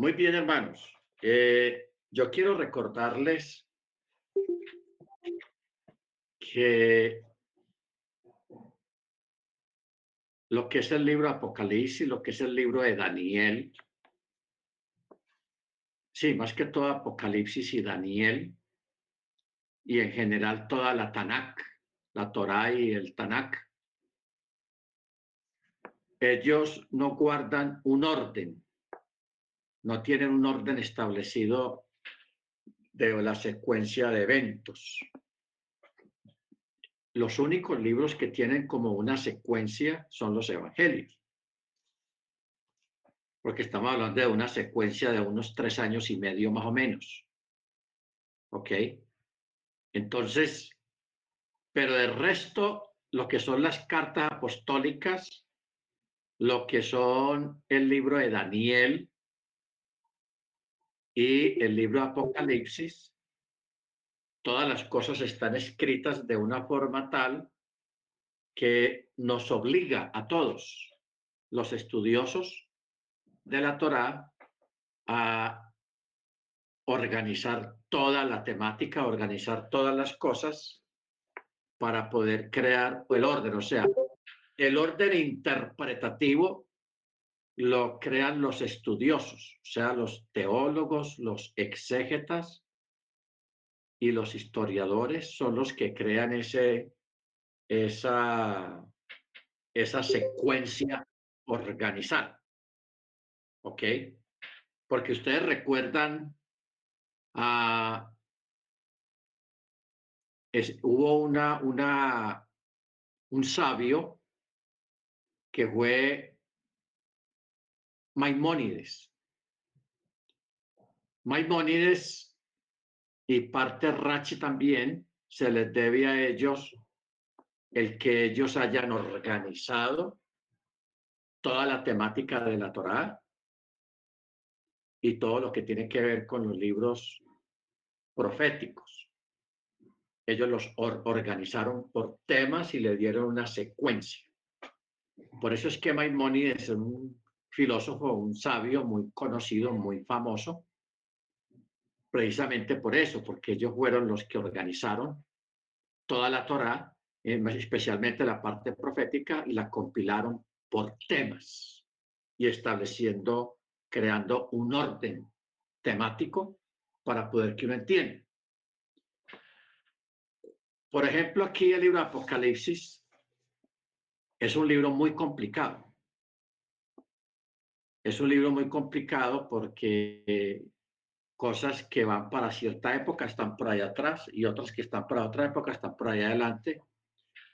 Muy bien, hermanos. Eh, yo quiero recordarles que lo que es el libro Apocalipsis, lo que es el libro de Daniel, sí, más que todo Apocalipsis y Daniel, y en general toda la Tanakh, la Torá y el Tanakh, ellos no guardan un orden, no tienen un orden establecido de la secuencia de eventos. Los únicos libros que tienen como una secuencia son los evangelios. Porque estamos hablando de una secuencia de unos tres años y medio más o menos. ¿Ok? Entonces, pero el resto, lo que son las cartas apostólicas, lo que son el libro de Daniel y el libro Apocalipsis, todas las cosas están escritas de una forma tal que nos obliga a todos los estudiosos de la Torá a organizar toda la temática, organizar todas las cosas para poder crear el orden. O sea, el orden interpretativo lo crean los estudiosos, o sea, los teólogos, los exégetas y los historiadores son los que crean ese, esa, esa secuencia organizada. ¿Ok? Porque ustedes recuerdan, a hubo una, una, un sabio que fue Maimónides. Maimónides y parte Rachi también se les debe a ellos el que ellos hayan organizado toda la temática de la Torá y todo lo que tiene que ver con los libros proféticos. Ellos los organizaron por temas y le dieron una secuencia. Por eso es que Maimónides es un filósofo, un sabio muy conocido, muy famoso, precisamente por eso, porque ellos fueron los que organizaron toda la Torá, eh, especialmente la parte profética, y la compilaron por temas y estableciendo, creando un orden temático para poder que uno entienda. Por ejemplo, aquí el libro Apocalipsis es un libro muy complicado. Es un libro muy complicado porque cosas que van para cierta época están por allá atrás y otras que están para otra época están por allá adelante.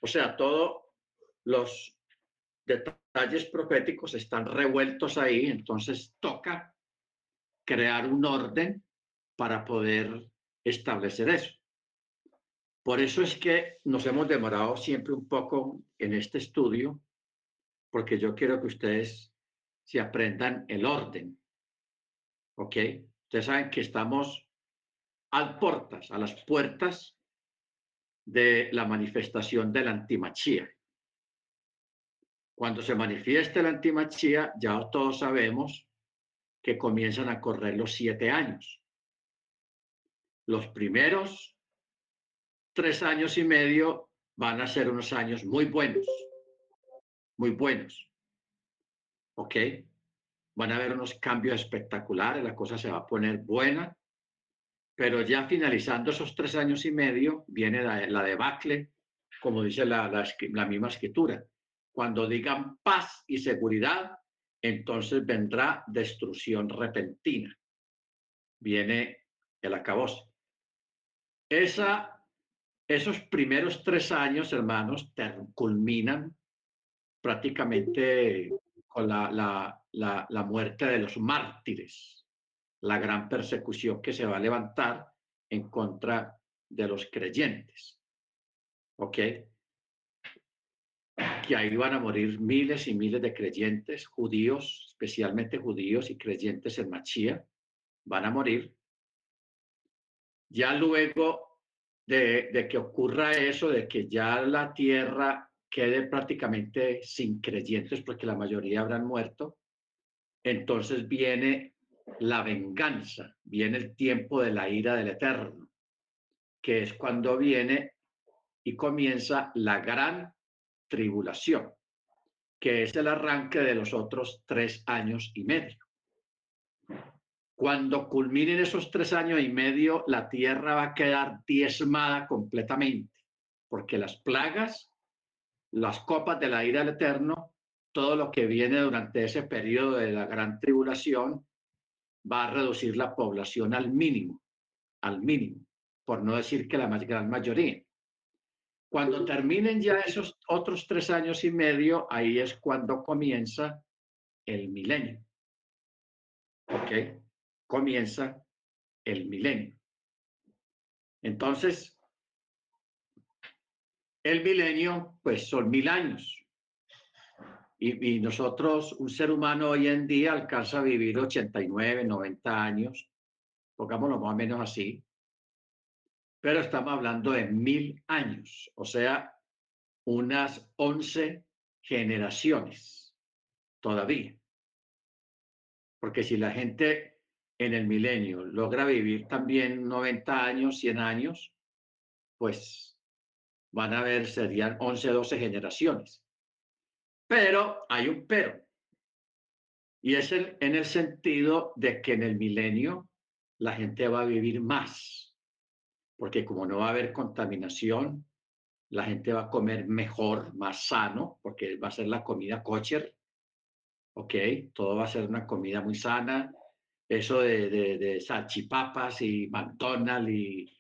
O sea, todos los detalles proféticos están revueltos ahí, entonces toca crear un orden para poder establecer eso. Por eso es que nos hemos demorado siempre un poco en este estudio, porque yo quiero que ustedes se aprendan el orden. ¿Ok? Ustedes saben que estamos al portas, a las puertas de la manifestación de la antimachía. Cuando se manifiesta la antimachía, ya todos sabemos que comienzan a correr los siete años. Los primeros tres años y medio van a ser unos años muy buenos, muy buenos. ¿Ok? Van a haber unos cambios espectaculares, la cosa se va a poner buena, pero ya finalizando esos tres años y medio viene la, debacle, como dice la, la misma escritura. Cuando digan paz y seguridad, entonces vendrá destrucción repentina. Viene el acabose. Esa esos primeros tres años, hermanos, culminan prácticamente con la, la, muerte de los mártires, la gran persecución que se va a levantar en contra de los creyentes. ¿Ok? Que ahí van a morir miles y miles de creyentes, judíos, especialmente judíos y creyentes en Machía, van a morir. Ya luego de, que ocurra eso, de que ya la tierra quede prácticamente sin creyentes, porque la mayoría habrán muerto, entonces viene la venganza, viene el tiempo de la ira del Eterno, que es cuando viene y comienza la gran tribulación, que es el arranque de los otros tres años y medio. Cuando culminen esos tres años y medio, la tierra va a quedar diezmada completamente, porque las plagas, las copas de la ira del Eterno, todo lo que viene durante ese periodo de la gran tribulación, va a reducir la población al mínimo, al mínimo, por no decir que la gran mayoría. Cuando terminen ya esos otros tres años y medio, ahí es cuando comienza el milenio. ¿Ok? Comienza el milenio. Entonces, el milenio, pues son mil años. Y, nosotros, un ser humano hoy en día alcanza a vivir 89, 90 años, pongámoslo más o menos así, pero estamos hablando de mil años, o sea, unas 11 generaciones todavía. Porque si la gente en el milenio logra vivir también 90 años, 100 años, pues van a ver, serían 11, 12 generaciones. Pero hay un pero. Y es en el sentido de que en el milenio la gente va a vivir más. Porque como no va a haber contaminación, la gente va a comer mejor, más sano, porque va a ser la comida kosher. ¿Ok? Todo va a ser una comida muy sana. Eso de, de, de salchipapas y McDonald's y,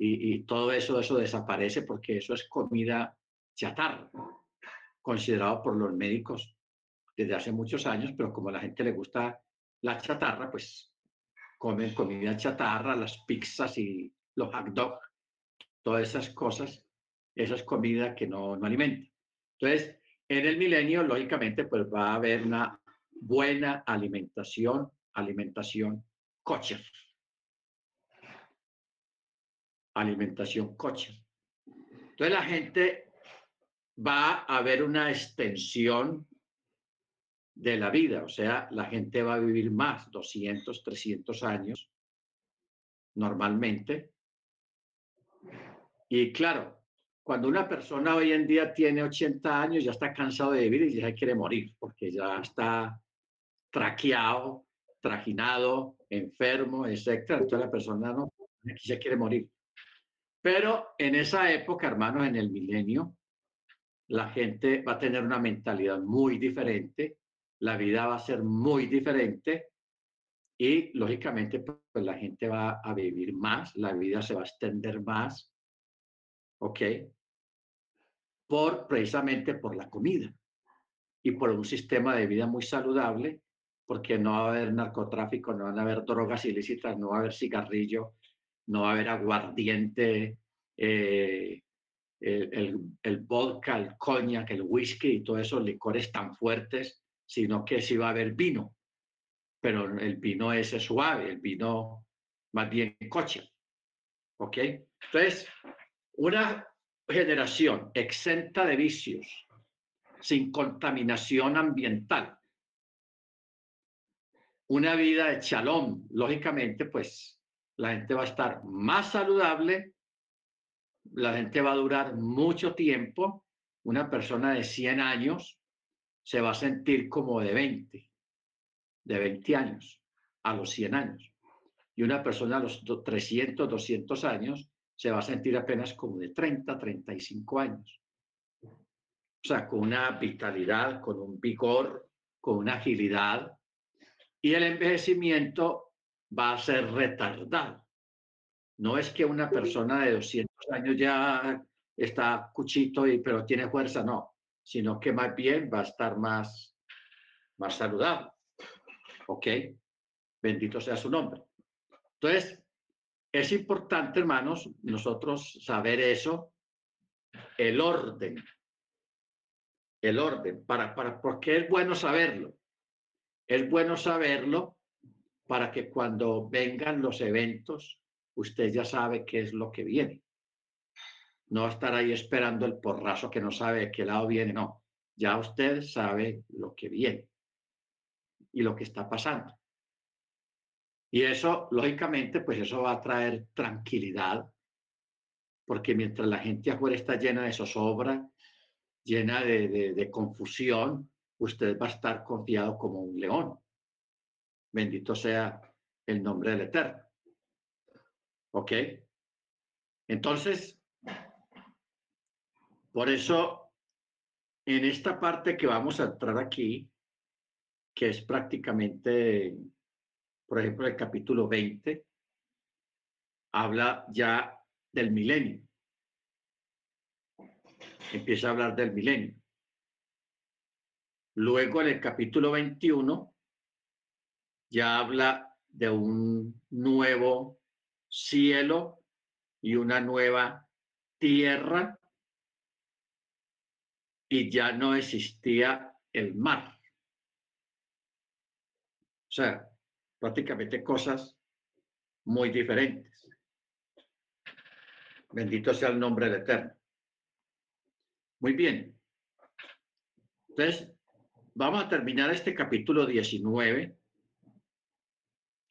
y, todo eso, eso desaparece porque eso es comida chatarra considerado por los médicos desde hace muchos años, pero como a la gente le gusta la chatarra, pues comen comida chatarra, las pizzas y los hot dogs, todas esas cosas, esa es comida que no, no alimenta. Entonces, en el milenio, lógicamente, pues va a haber una buena alimentación, alimentación kosher. Alimentación kosher. Entonces la gente va a haber una extensión de la vida, o sea, la gente va a vivir más, 200, 300 años, normalmente. Y claro, cuando una persona hoy en día tiene 80 años, ya está cansado de vivir y ya quiere morir, porque ya está traqueado, trajinado, enfermo, etc. Entonces la persona no, ya quiere morir. Pero en esa época, hermanos, en el milenio, la gente va a tener una mentalidad muy diferente, la vida va a ser muy diferente y lógicamente pues la gente va a vivir más, la vida se va a extender más, ¿ok? Por precisamente por la comida y por un sistema de vida muy saludable, porque no va a haber narcotráfico, no van a haber drogas ilícitas, no va a haber cigarrillo, no va a haber aguardiente, eh, el, el, vodka, el coñac, el whisky y todos esos licores tan fuertes, sino que sí va a haber vino. Pero el vino es suave, el vino más bien coche. ¿Ok? Entonces, una generación exenta de vicios, sin contaminación ambiental, una vida de chalón, lógicamente, pues la gente va a estar más saludable la gente va a durar mucho tiempo. Una persona de 100 años se va a sentir como de 20, de 20 años a los 100 años. Y una persona a los 300, 200 años se va a sentir apenas como de 30, 35 años. O sea, con una vitalidad, con un vigor, con una agilidad. Y el envejecimiento va a ser retardado. No es que una persona de 200 años ya está cuchito, y, pero tiene fuerza, no, sino que más bien va a estar más, más saludable. ¿Ok? Bendito sea su nombre. Entonces, es importante, hermanos, nosotros saber eso, el orden. El orden. Para, para, ¿Por qué es bueno saberlo? Es bueno saberlo para que cuando vengan los eventos, usted ya sabe qué es lo que viene. No estar ahí esperando el porrazo que no sabe de qué lado viene, no. Ya usted sabe lo que viene y lo que está pasando. Y eso, lógicamente, pues eso va a traer tranquilidad, porque mientras la gente afuera está llena de zozobra, llena de, de confusión, usted va a estar confiado como un león. Bendito sea el nombre del Eterno. ¿Ok? Entonces, por eso, en esta parte que vamos a entrar aquí, que es prácticamente, por ejemplo, el capítulo 20, habla ya del milenio. Empieza a hablar del milenio. Luego, en el capítulo 21, ya habla de un nuevo cielo y una nueva tierra y ya no existía el mar. O sea, prácticamente cosas muy diferentes. Bendito sea el nombre del Eterno. Muy bien. Entonces, vamos a terminar este capítulo 19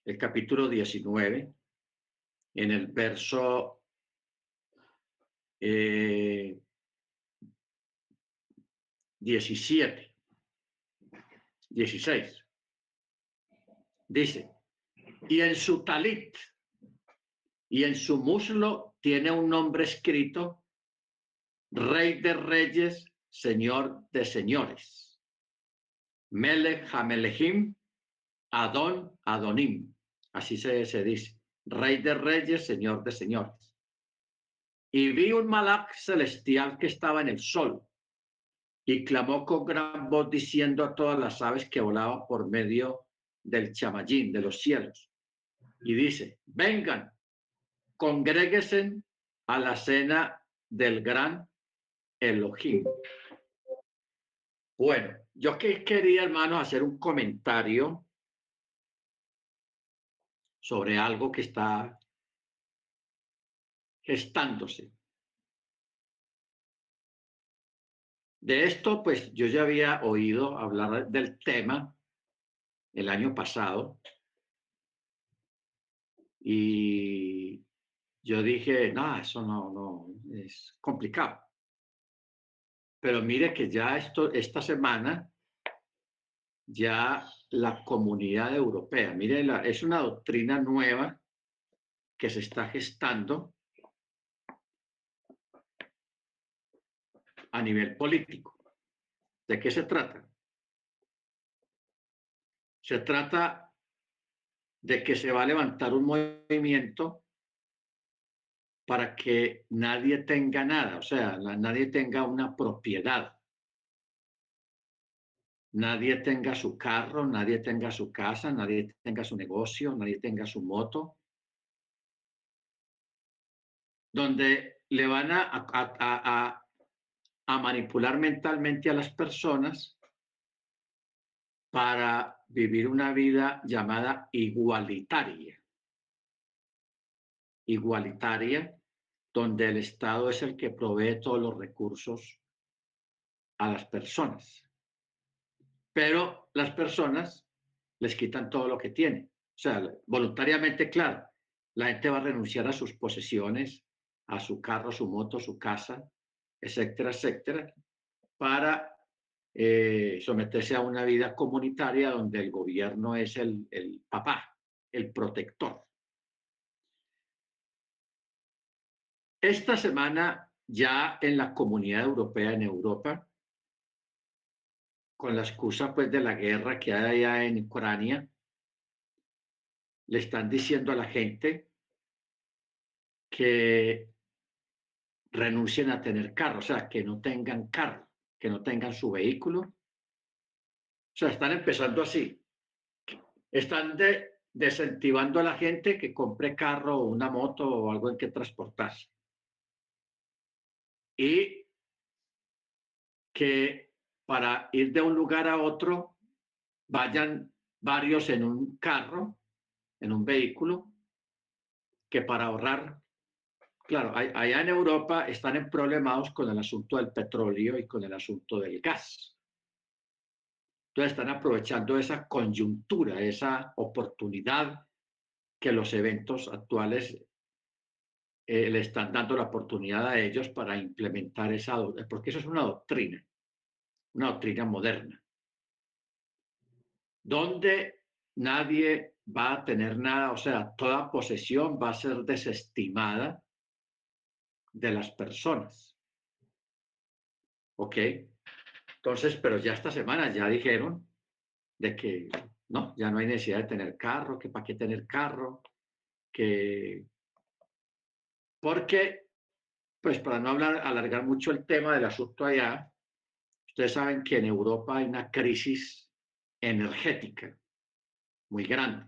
el capítulo 19, en el verso eh, 17, 16. Dice, y en su talit y en su muslo tiene un nombre escrito, Rey de Reyes, Señor de Señores. Melech Hamelechim, Adon Adonim. Así se, dice. Rey de reyes, señor de señores. Y vi un malak celestial que estaba en el sol y clamó con gran voz diciendo a todas las aves que volaban por medio del chamayín, de los cielos. Y dice, vengan, congréguesen a la cena del gran Elohim. Bueno, yo que quería, hermano, hacer un comentario sobre algo que está gestándose. De esto, pues yo ya había oído hablar del tema el año pasado y yo dije, no, eso no, no, es complicado. Pero mire que ya esto, esta semana ya la comunidad europea. Mire, es una doctrina nueva que se está gestando a nivel político. ¿De qué se trata? Se trata de que se va a levantar un movimiento para que nadie tenga nada, o sea, nadie tenga una propiedad nadie tenga su carro, nadie tenga su casa, nadie tenga su negocio, nadie tenga su moto, donde le van a, a, manipular mentalmente a las personas para vivir una vida llamada igualitaria. Igualitaria, donde el Estado es el que provee todos los recursos a las personas pero las personas les quitan todo lo que tienen. O sea, voluntariamente, claro, la gente va a renunciar a sus posesiones, a su carro, su moto, su casa, etcétera, etcétera, para eh, someterse a una vida comunitaria donde el gobierno es el, el papá, el protector. Esta semana ya en la comunidad europea, en Europa, con la excusa pues de la guerra que hay allá en Ucrania, le están diciendo a la gente que renuncien a tener carro, o sea, que no tengan carro, que no tengan su vehículo. O sea, están empezando así. Están de, a la gente que compre carro o una moto o algo en que transportarse. Y que para ir de un lugar a otro, vayan varios en un carro, en un vehículo, que para ahorrar, claro, allá en Europa están en problemados con el asunto del petróleo y con el asunto del gas. Entonces están aprovechando esa coyuntura, esa oportunidad que los eventos actuales eh, le están dando la oportunidad a ellos para implementar esa, porque eso es una doctrina, una doctrina moderna, donde nadie va a tener nada, o sea, toda posesión va a ser desestimada de las personas. ¿Ok? Entonces, pero ya esta semana ya dijeron de que no, ya no hay necesidad de tener carro, que para qué tener carro, que porque, pues para no hablar, alargar mucho el tema del asunto allá, ustedes saben que en Europa hay una crisis energética muy grande.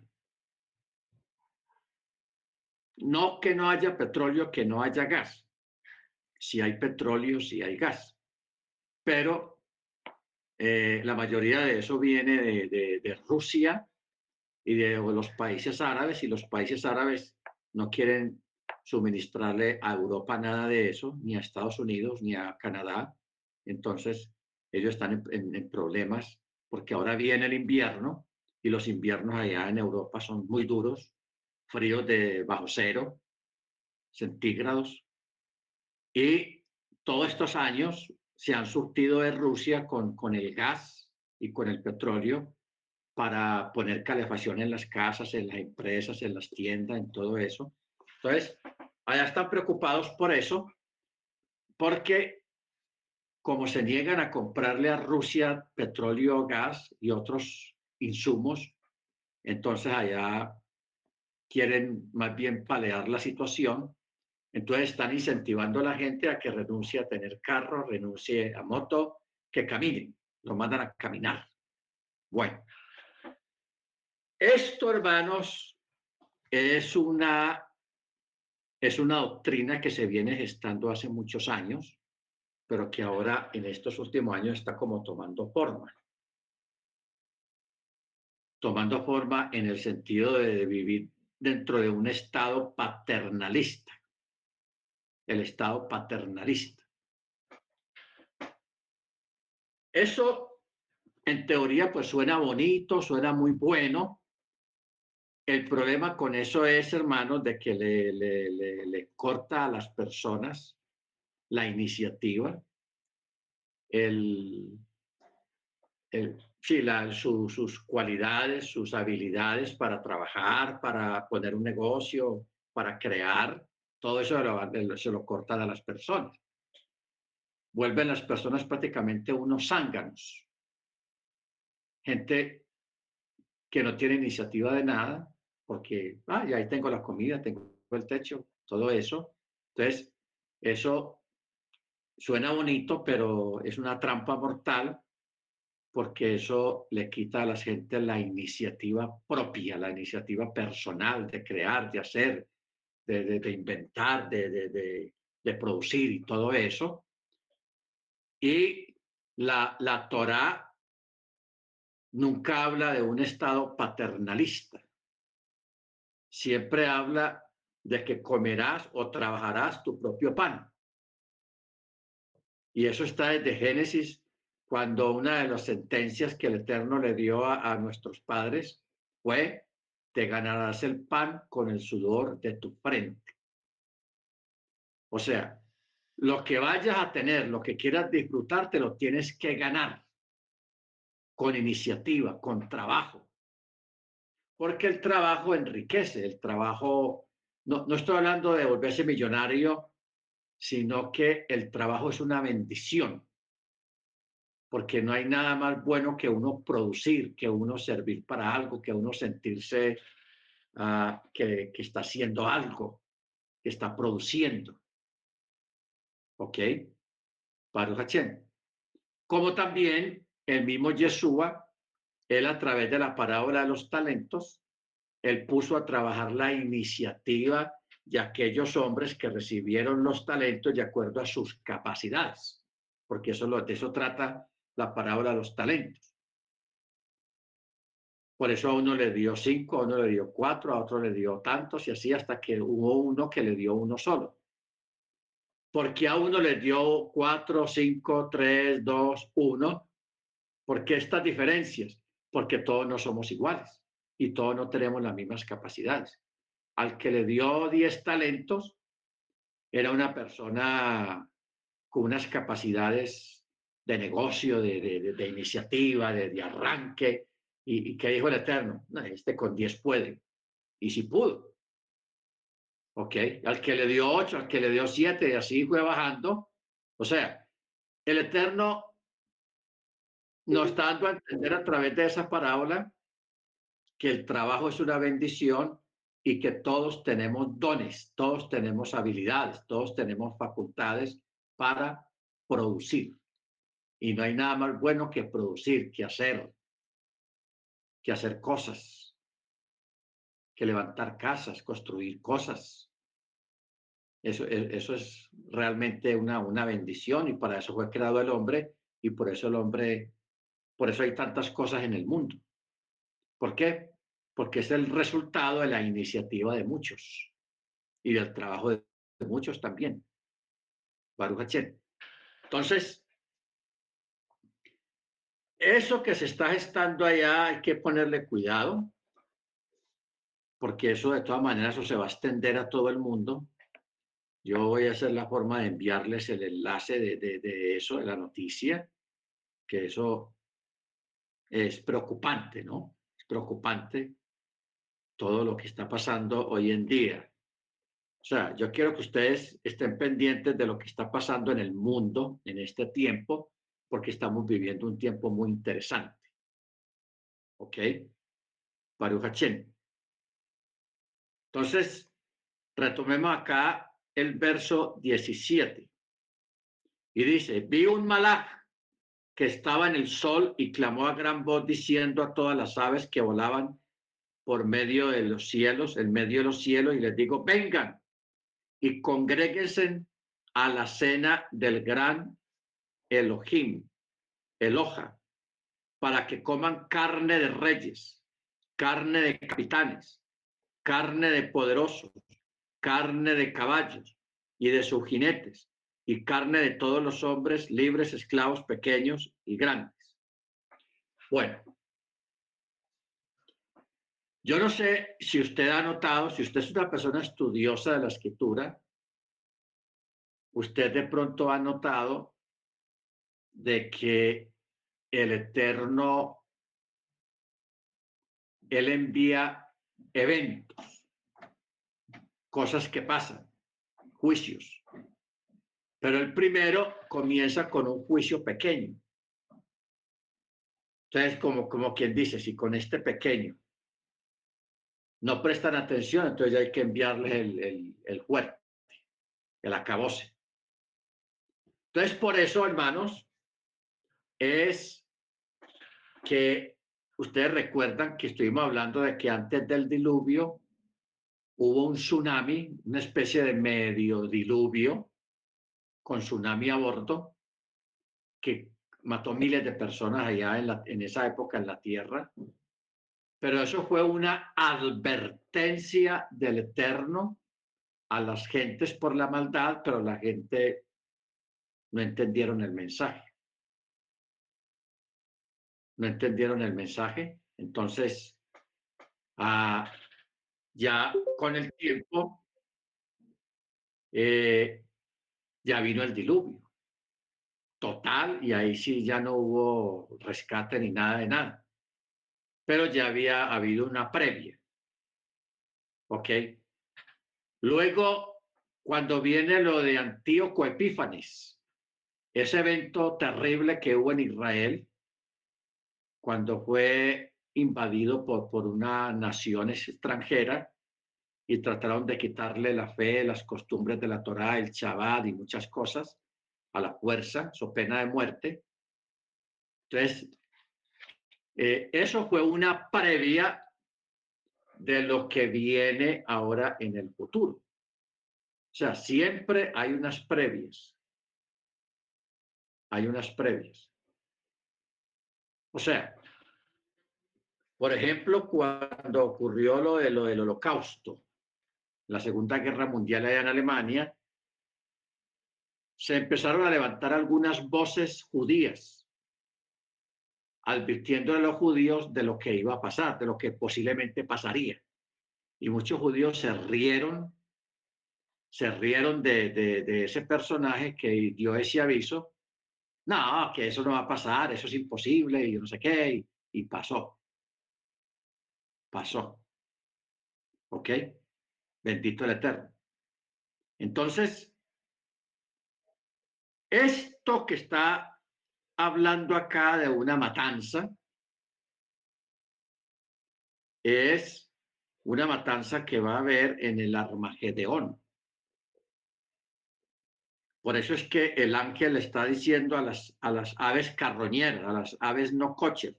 No que no haya petróleo, que no haya gas. Si hay petróleo, si hay gas. Pero eh, la mayoría de eso viene de, de Rusia y de los países árabes, y los países árabes no quieren suministrarle a Europa nada de eso, ni a Estados Unidos, ni a Canadá. Entonces, ellos están en, problemas porque ahora viene el invierno y los inviernos allá en Europa son muy duros, fríos de bajo cero centígrados. Y todos estos años se han surtido de Rusia con, con el gas y con el petróleo para poner calefacción en las casas, en las empresas, en las tiendas, en todo eso. Entonces, allá están preocupados por eso, porque como se niegan a comprarle a Rusia petróleo, gas y otros insumos, entonces allá quieren más bien palear la situación. Entonces están incentivando a la gente a que renuncie a tener carro, renuncie a moto, que caminen, lo mandan a caminar. Bueno, esto, hermanos, es una es una doctrina que se viene gestando hace muchos años, pero que ahora en estos últimos años está como tomando forma. Tomando forma en el sentido de vivir dentro de un estado paternalista. El estado paternalista. Eso, en teoría, pues suena bonito, suena muy bueno, el problema con eso es, hermanos, de que le, corta a las personas la iniciativa, el, sus cualidades, sus habilidades para trabajar, para poner un negocio, para crear, todo eso se lo cortan a las personas. Vuelven las personas prácticamente unos zánganos. Gente que no tiene iniciativa de nada, porque, ah, ahí tengo la comida, tengo el techo, todo eso. Entonces, eso suena bonito, pero es una trampa mortal porque eso le quita a la gente la iniciativa propia, la iniciativa personal de crear, de hacer, de, inventar, de, de, producir y todo eso. Y la, la Torah nunca habla de un estado paternalista siempre habla de que comerás o trabajarás tu propio pan. Y eso está desde Génesis, cuando una de las sentencias que el Eterno le dio a, nuestros padres fue, te ganarás el pan con el sudor de tu frente. O sea, lo que vayas a tener, lo que quieras disfrutar, te lo tienes que ganar con iniciativa, con trabajo porque el trabajo enriquece, el trabajo, no, no estoy hablando de volverse millonario, sino que el trabajo es una bendición, porque no hay nada más bueno que uno producir, que uno servir para algo, que uno sentirse uh, que, que, está haciendo algo, que está produciendo. ¿Ok? Para Como también el mismo Yeshua él a través de la parábola de los talentos, él puso a trabajar la iniciativa de aquellos hombres que recibieron los talentos de acuerdo a sus capacidades, porque eso lo, de eso trata la parábola de los talentos. Por eso a uno le dio cinco, a uno le dio cuatro, a otro le dio tantos y así hasta que hubo uno que le dio uno solo. Porque a uno le dio cuatro, cinco, tres, dos, uno. ¿Por qué estas diferencias? porque todos no somos iguales y todos no tenemos las mismas capacidades. Al que le dio 10 talentos era una persona con unas capacidades de negocio, de, iniciativa, de, arranque, y, que dijo el Eterno, este con 10 puede, y si pudo. ¿Ok? Al que le dio 8, al que le dio 7, y así fue bajando. O sea, el Eterno nos está dando a entender a través de esa parábola que el trabajo es una bendición y que todos tenemos dones, todos tenemos habilidades, todos tenemos facultades para producir. Y no hay nada más bueno que producir, que hacer, que hacer cosas, que levantar casas, construir cosas. Eso, e, eso es realmente una, una bendición y para eso fue creado el hombre y por eso el hombre, por eso hay tantas cosas en el mundo. ¿Por qué? Porque es el resultado de la iniciativa de muchos y del trabajo de, muchos también. Baruch Entonces, eso que se está gestando allá hay que ponerle cuidado, porque eso de todas maneras eso se va a extender a todo el mundo. Yo voy a hacer la forma de enviarles el enlace de, de, de eso, de la noticia, que eso es preocupante, ¿no? Es preocupante todo lo que está pasando hoy en día. O sea, yo quiero que ustedes estén pendientes de lo que está pasando en el mundo en este tiempo, porque estamos viviendo un tiempo muy interesante. ¿Ok? Baruch Entonces, retomemos acá el verso 17. Y dice, vi un malaj que estaba en el sol y clamó a gran voz diciendo a todas las aves que volaban por medio de los cielos, en medio de los cielos, y les digo, vengan y congréguense a la cena del gran Elohim, Eloja, para que coman carne de reyes, carne de capitanes, carne de poderosos, carne de caballos y de sus jinetes, y carne de todos los hombres libres, esclavos, pequeños y grandes. Bueno, yo no sé si usted ha notado, si usted es una persona estudiosa de la escritura, usted de pronto ha notado de que el Eterno, Él envía eventos, cosas que pasan, juicios. Pero el primero comienza con un juicio pequeño. Entonces, como, como quien dice, si con este pequeño no prestan atención, entonces hay que enviarles el, el, el fuerte, el acabose. Entonces, por eso, hermanos, es que ustedes recuerdan que estuvimos hablando de que antes del diluvio hubo un tsunami, una especie de medio diluvio con tsunami a bordo que mató miles de personas allá en, la, en esa época en la Tierra pero eso fue una advertencia del Eterno a las gentes por la maldad, pero la gente no entendieron el mensaje. No entendieron el mensaje. Entonces, ah, ya con el tiempo, eh, ya vino el diluvio total y ahí sí ya no hubo rescate ni nada de nada pero ya había habido una previa. ¿Ok? Luego, cuando viene lo de Antíoco Epífanes, ese evento terrible que hubo en Israel, cuando fue invadido por, por una nación extranjera y trataron de quitarle la fe, las costumbres de la Torá, el Shabbat y muchas cosas a la fuerza, so pena de muerte. Entonces, eh, eso fue una previa de lo que viene ahora en el futuro. O sea, siempre hay unas previas. Hay unas previas. O sea, por ejemplo, cuando ocurrió lo, de, lo del holocausto, la Segunda Guerra Mundial allá en Alemania, se empezaron a levantar algunas voces judías advirtiendo a los judíos de lo que iba a pasar, de lo que posiblemente pasaría. Y muchos judíos se rieron, se rieron de, ese personaje que dio ese aviso. No, que eso no va a pasar, eso es imposible, y no sé qué, y pasó. Pasó. ¿Ok? Bendito el Eterno. Entonces, esto que está hablando acá de una matanza es una matanza que va a haber en el Armageddon. Por eso es que el ángel está diciendo a las, a las aves carroñeras, a las aves no coches,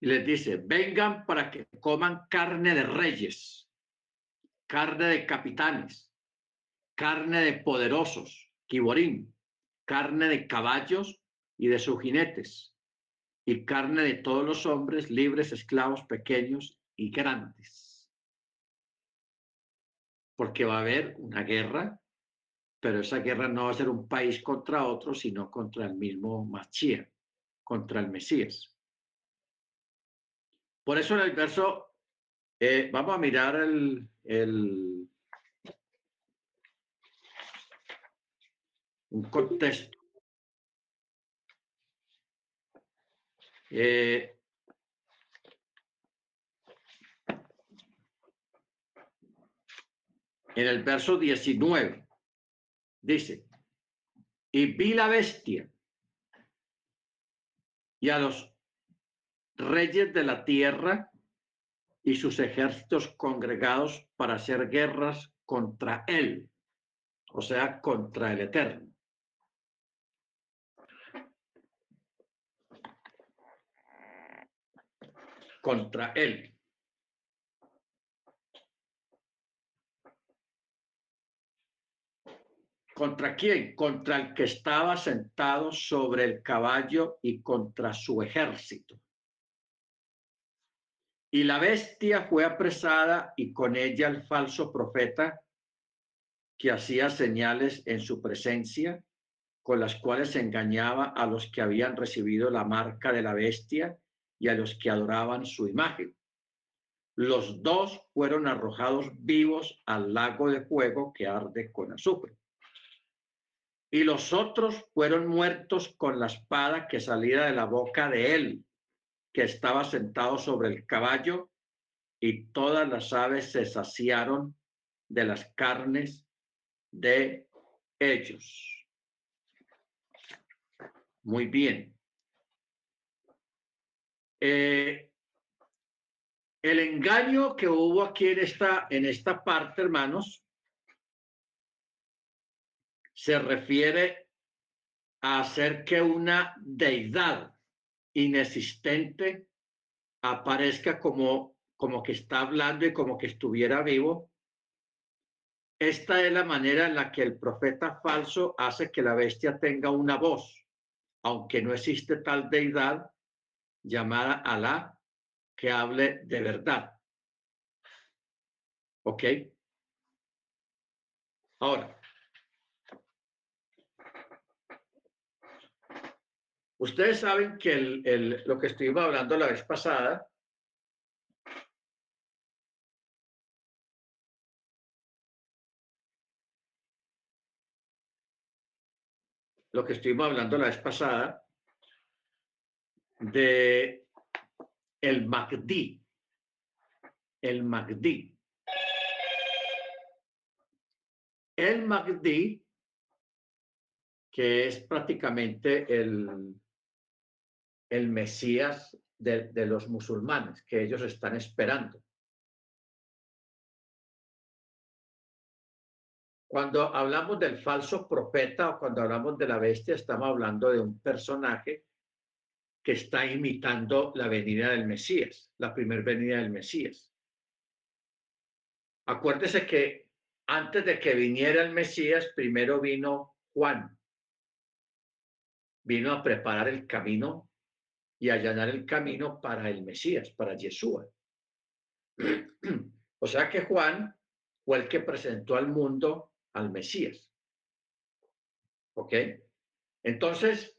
y les dice, vengan para que coman carne de reyes, carne de capitanes, carne de poderosos, kiborín, carne de caballos y de sus jinetes, y carne de todos los hombres, libres, esclavos, pequeños y grandes. Porque va a haber una guerra, pero esa guerra no va a ser un país contra otro, sino contra el mismo Machía, contra el Mesías. Por eso en el verso, eh, vamos a mirar el, el, un contexto. Eh, en el verso 19 dice, y vi la bestia y a los reyes de la tierra y sus ejércitos congregados para hacer guerras contra él, o sea, contra el Eterno. Contra él. ¿Contra quién? Contra el que estaba sentado sobre el caballo y contra su ejército. Y la bestia fue apresada y con ella el falso profeta que hacía señales en su presencia, con las cuales engañaba a los que habían recibido la marca de la bestia y a los que adoraban su imagen. Los dos fueron arrojados vivos al lago de fuego que arde con azufre. Y los otros fueron muertos con la espada que salía de la boca de él que estaba sentado sobre el caballo, y todas las aves se saciaron de las carnes de ellos. Muy bien. Eh, el engaño que hubo aquí en esta, en esta parte, hermanos, se refiere a hacer que una deidad inexistente aparezca como, como que está hablando y como que estuviera vivo. Esta es la manera en la que el profeta falso hace que la bestia tenga una voz, aunque no existe tal deidad llamada Alá que hable de verdad. ¿Ok? Ahora, Ustedes saben que lo que estuvimos hablando la vez pasada, lo que estuvimos hablando la vez pasada de el Magdi, el Magdi. El Magdi, que es prácticamente el, el Mesías de, los musulmanes que ellos están esperando. Cuando hablamos del falso profeta o cuando hablamos de la bestia, estamos hablando de un personaje que está imitando la venida del Mesías, la primer venida del Mesías. Acuérdese que antes de que viniera el Mesías, primero vino Juan. Vino a preparar el camino y allanar el camino para el Mesías, para Yeshua. O sea que Juan fue el que presentó al mundo al Mesías. ¿Ok? Entonces,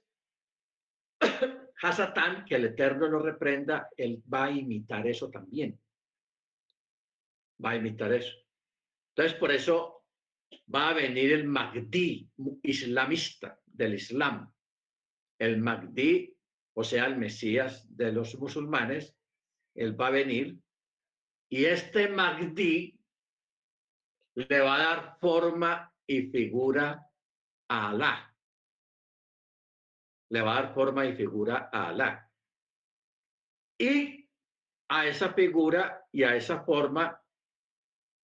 Hasatán, que el Eterno lo reprenda, él va a imitar eso también. va a imitar eso. Entonces, por eso va a venir el Mahdi islamista del Islam. El Mahdi, o sea, el Mesías de los musulmanes, él va a venir y este Mahdi le va a dar forma y figura a Alá. Le va a dar forma y figura a Alá. Y a esa figura y a esa forma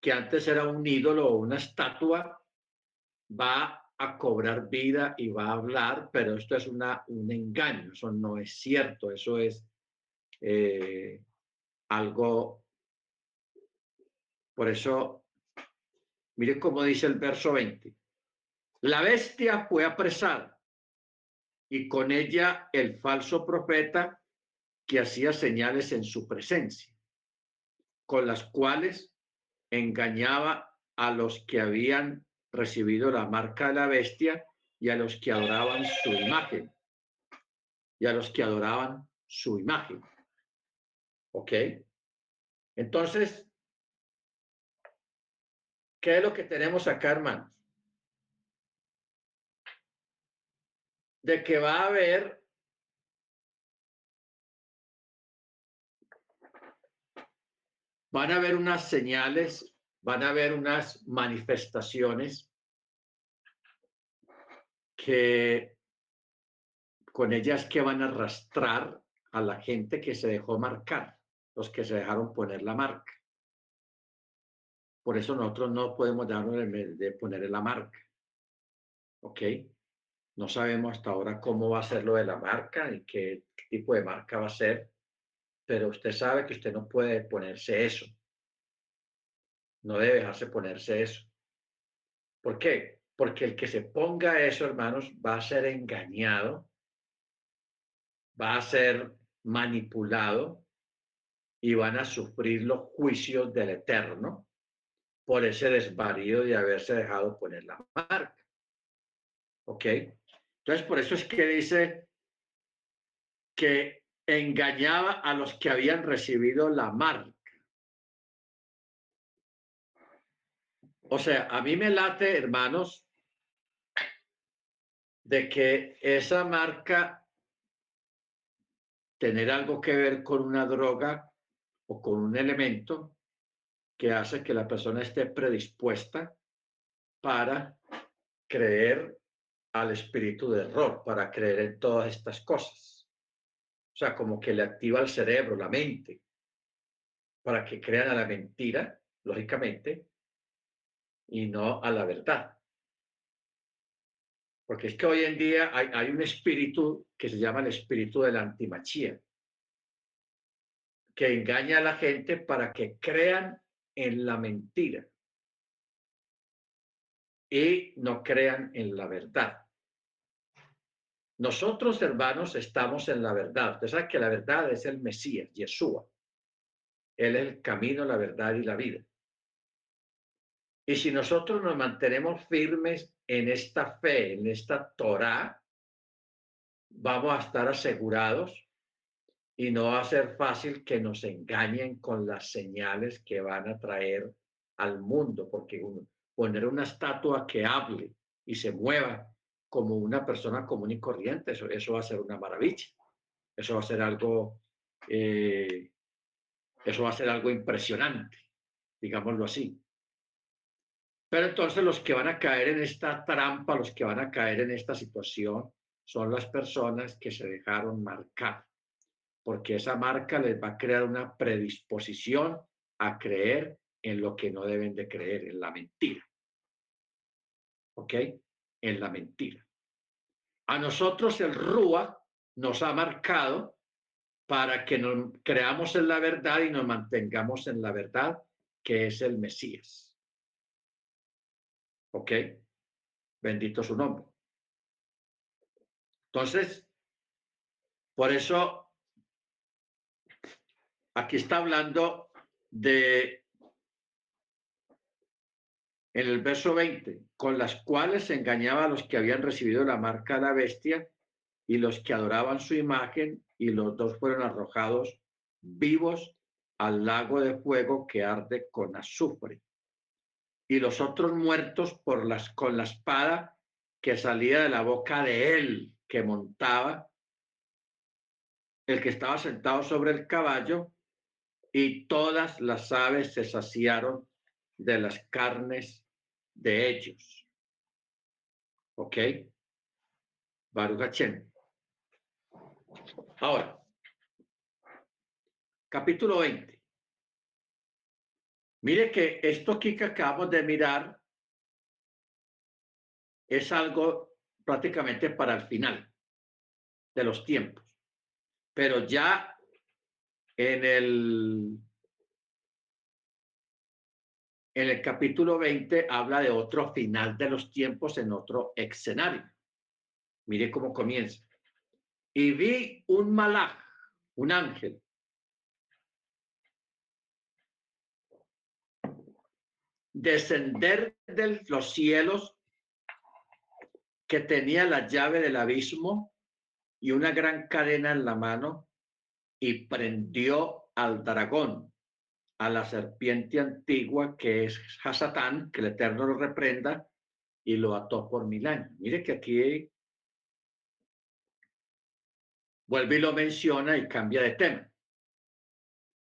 que antes era un ídolo o una estatua, va a cobrar vida y va a hablar, pero esto es una, un engaño, eso no es cierto, eso es eh, algo, por eso, mire cómo dice el verso 20, la bestia fue apresada y con ella el falso profeta que hacía señales en su presencia, con las cuales engañaba a los que habían recibido la marca de la bestia y a los que adoraban su imagen. Y a los que adoraban su imagen. ¿Ok? Entonces, ¿qué es lo que tenemos acá, hermanos? De que va a haber van a haber unas señales, van a haber unas manifestaciones que con ellas que van a arrastrar a la gente que se dejó marcar, los que se dejaron poner la marca. Por eso nosotros no podemos darnos de poner la marca. ¿Ok? No sabemos hasta ahora cómo va a ser lo de la marca y qué tipo de marca va a ser pero usted sabe que usted no puede ponerse eso. No debe dejarse ponerse eso. ¿Por qué? Porque el que se ponga eso, hermanos, va a ser engañado, va a ser manipulado y van a sufrir los juicios del Eterno por ese desvarío de haberse dejado poner la marca. ¿Ok? Entonces, por eso es que dice que engañaba a los que habían recibido la marca. O sea, a mí me late, hermanos, de que esa marca tener algo que ver con una droga o con un elemento que hace que la persona esté predispuesta para creer al espíritu de error, para creer en todas estas cosas. O sea, como que le activa el cerebro, la mente, para que crean a la mentira, lógicamente, y no a la verdad. Porque es que hoy en día hay, un espíritu que se llama el espíritu de la antimachía, que engaña a la gente para que crean en la mentira y no crean en la verdad. Nosotros, hermanos, estamos en la verdad. Usted sabe que la verdad es el Mesías, Yeshua. Él es el camino, la verdad y la vida. Y si nosotros nos mantenemos firmes en esta fe, en esta Torah, vamos a estar asegurados y no va a ser fácil que nos engañen con las señales que van a traer al mundo, porque poner una estatua que hable y se mueva como una persona común y corriente. Eso, eso va a ser una maravilla. Eso va a ser algo, eh, eso va a ser algo impresionante, digámoslo así. Pero entonces los que van a caer en esta trampa, los que van a caer en esta situación, son las personas que se dejaron marcar, porque esa marca les va a crear una predisposición a creer en lo que no deben de creer, en la mentira. ¿Ok? En la mentira. A nosotros el Rúa nos ha marcado para que nos creamos en la verdad y nos mantengamos en la verdad, que es el Mesías. ¿Ok? Bendito su nombre. Entonces, por eso, aquí está hablando de en el verso 20, con las cuales engañaba a los que habían recibido la marca de la bestia y los que adoraban su imagen, y los dos fueron arrojados vivos al lago de fuego que arde con azufre. Y los otros muertos por las, con la espada que salía de la boca de él, que montaba, el que estaba sentado sobre el caballo, y todas las aves se saciaron de las carnes de ellos. ¿Ok? Baruch Ahora, capítulo 20. Mire que esto aquí que acabamos de mirar es algo prácticamente para el final de los tiempos. Pero ya en el, en el capítulo 20 habla de otro final de los tiempos en otro escenario. Mire cómo comienza. Y vi un malaj, un ángel, descender de los cielos que tenía la llave del abismo y una gran cadena en la mano y prendió al dragón, a la serpiente antigua que es Hasatán, que el Eterno lo reprenda, y lo ató por mil años. Mire que aquí vuelve y lo menciona y cambia de tema.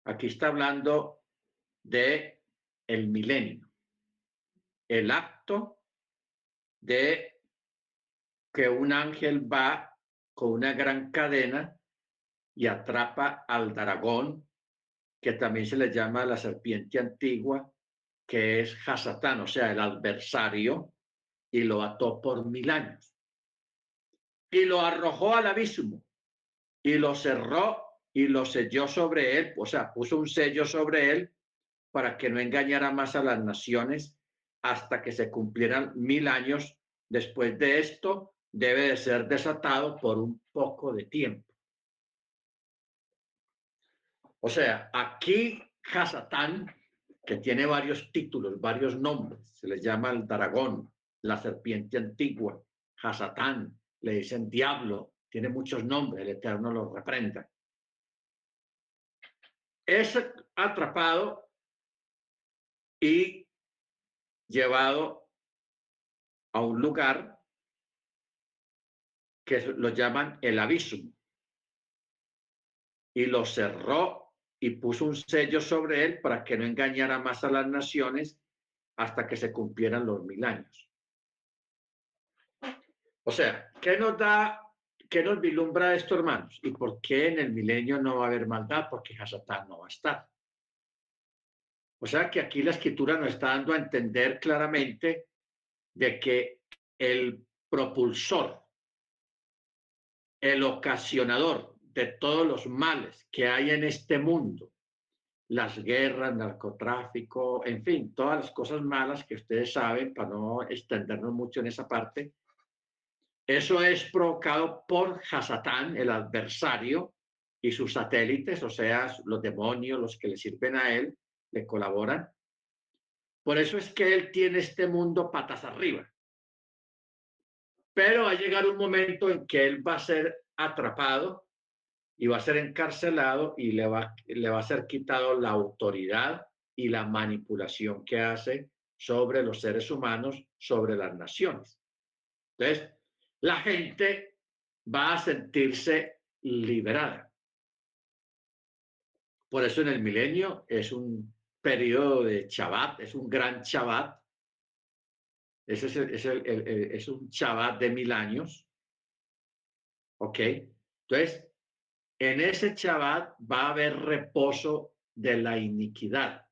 Aquí está hablando de el milenio, el acto de que un ángel va con una gran cadena y atrapa al dragón, que también se le llama la serpiente antigua, que es Hasatán, o sea, el adversario, y lo ató por mil años. Y lo arrojó al abismo y lo cerró y lo selló sobre él, o sea, puso un sello sobre él para que no engañara más a las naciones hasta que se cumplieran mil años. Después de esto, debe de ser desatado por un poco de tiempo. O sea, aquí Hasatán, que tiene varios títulos, varios nombres, se le llama el dragón, la serpiente antigua, Hasatán, le dicen diablo, tiene muchos nombres, el Eterno lo reprenda. Es atrapado y llevado a un lugar que lo llaman el abismo y lo cerró y puso un sello sobre él para que no engañara más a las naciones hasta que se cumplieran los mil años. O sea, ¿qué nos da ¿Qué nos vislumbra esto, hermanos? ¿Y por qué en el milenio no va a haber maldad? Porque Hasatán no va a estar. O sea que aquí la escritura nos está dando a entender claramente de que el propulsor, el ocasionador de todos los males que hay en este mundo, las guerras, narcotráfico, en fin, todas las cosas malas que ustedes saben, para no extendernos mucho en esa parte, eso es provocado por Hasatán, el adversario, y sus satélites, o sea, los demonios, los que le sirven a él, le colaboran. Por eso es que él tiene este mundo patas arriba. Pero va a llegar un momento en que él va a ser atrapado y va a ser encarcelado y le va, le va a ser quitado la autoridad y la manipulación que hace sobre los seres humanos, sobre las naciones. Entonces, la gente va a sentirse liberada. Por eso en el milenio es un periodo de Shabbat, es un gran Shabbat. Ese es, es, un Shabbat de mil años. ¿Ok? Entonces, en ese Shabbat va a haber reposo de la iniquidad,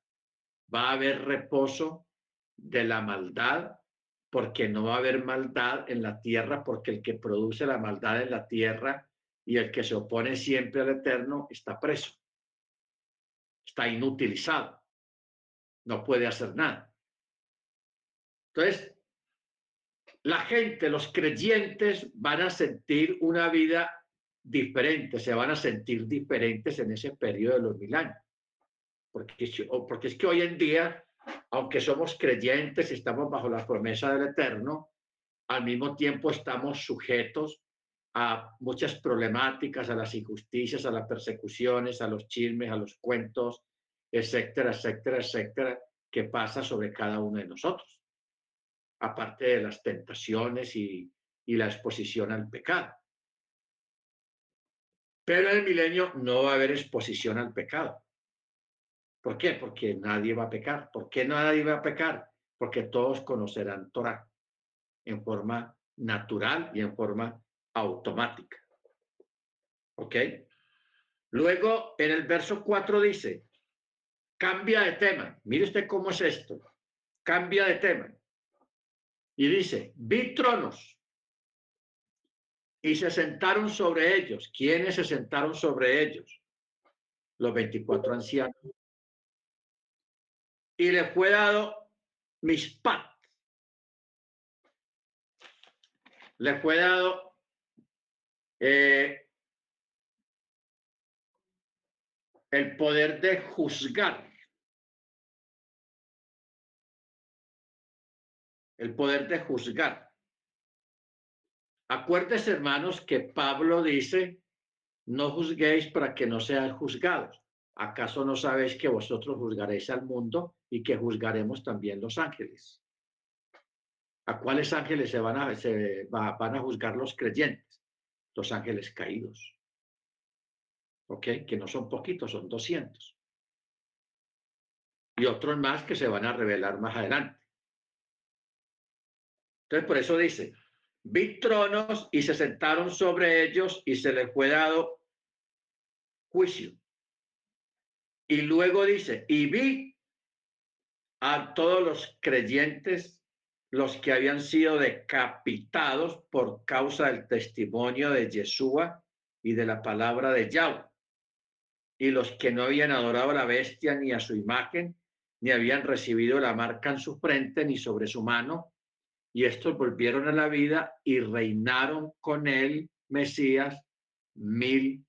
va a haber reposo de la maldad porque no va a haber maldad en la tierra, porque el que produce la maldad en la tierra y el que se opone siempre al Eterno está preso, está inutilizado, no puede hacer nada. Entonces, la gente, los creyentes van a sentir una vida diferente, se van a sentir diferentes en ese periodo de los mil años. Porque, porque es que hoy en día aunque somos creyentes y estamos bajo la promesa del Eterno, al mismo tiempo estamos sujetos a muchas problemáticas, a las injusticias, a las persecuciones, a los chismes, a los cuentos, etcétera, etcétera, etcétera, que pasa sobre cada uno de nosotros, aparte de las tentaciones y la exposición al pecado. Pero en el milenio no va a haber exposición al pecado. ¿Por qué? Porque nadie va a pecar. ¿Por qué nadie va a pecar? Porque todos conocerán Torah en forma natural y en forma automática. ¿Ok? Luego, en el verso 4 dice, cambia de tema. Mire usted cómo es esto. Cambia de tema. Y dice, vi tronos y se sentaron sobre ellos. ¿Quiénes se sentaron sobre ellos? Los 24 ancianos. Y le fue dado mispat. Le fue dado eh, el poder de juzgar. El poder de juzgar. Acuérdense, hermanos, que Pablo dice, no juzguéis para que no sean juzgados. ¿Acaso no sabéis que vosotros juzgaréis al mundo y que juzgaremos también los ángeles? ¿A cuáles ángeles se van a, se van a juzgar los creyentes? Los ángeles caídos. ¿Ok? Que no son poquitos, son 200. Y otros más que se van a revelar más adelante. Entonces, por eso dice, vi tronos y se sentaron sobre ellos y se les fue dado juicio. Y luego dice, y vi a todos los creyentes, los que habían sido decapitados por causa del testimonio de Yeshua y de la palabra de Yahweh, y los que no habían adorado a la bestia ni a su imagen, ni habían recibido la marca en su frente ni sobre su mano, y estos volvieron a la vida y reinaron con él, Mesías, mil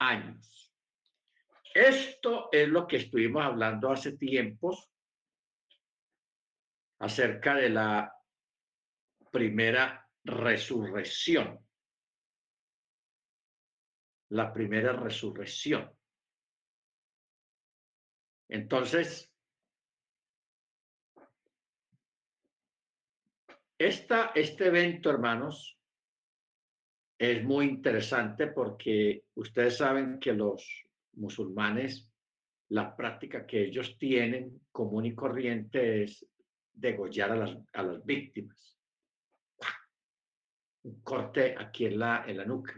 años. Esto es lo que estuvimos hablando hace tiempos acerca de la primera resurrección. La primera resurrección. Entonces, Este evento, hermanos, es muy interesante porque ustedes saben que los musulmanes, la práctica que ellos tienen común y corriente es degollar a las, a las víctimas. Un corte aquí en la, en la nuca.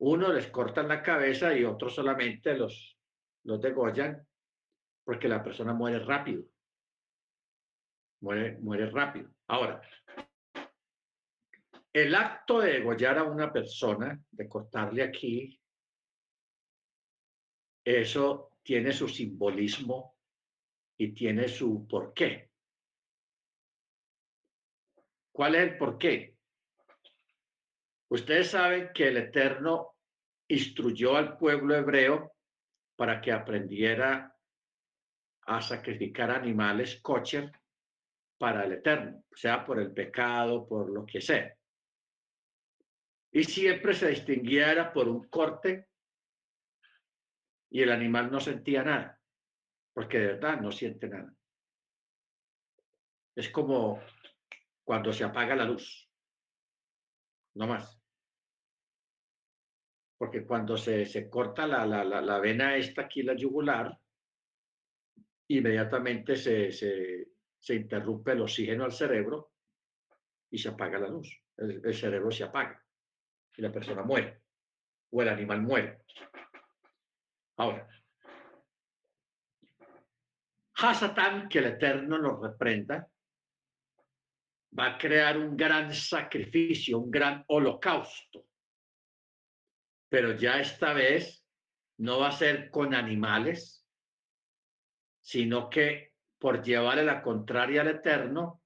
Uno les cortan la cabeza y otros solamente los, los degollan porque la persona muere rápido muere, muere rápido. Ahora, el acto de degollar a una persona, de cortarle aquí, eso tiene su simbolismo y tiene su porqué. ¿Cuál es el porqué? Ustedes saben que el Eterno instruyó al pueblo hebreo para que aprendiera a sacrificar animales kosher para el eterno, sea por el pecado, por lo que sea. Y siempre se distinguiera por un corte y el animal no sentía nada, porque de verdad no siente nada. Es como cuando se apaga la luz, no más. Porque cuando se, se corta la, la, la, vena esta aquí, la yugular, inmediatamente se, se, se interrumpe el oxígeno al cerebro y se apaga la luz. El, cerebro se apaga y la persona muere o el animal muere. Ahora, Hasatán, que el Eterno nos reprenda, va a crear un gran sacrificio, un gran holocausto. Pero ya esta vez no va a ser con animales, sino que por llevarle la contraria al Eterno,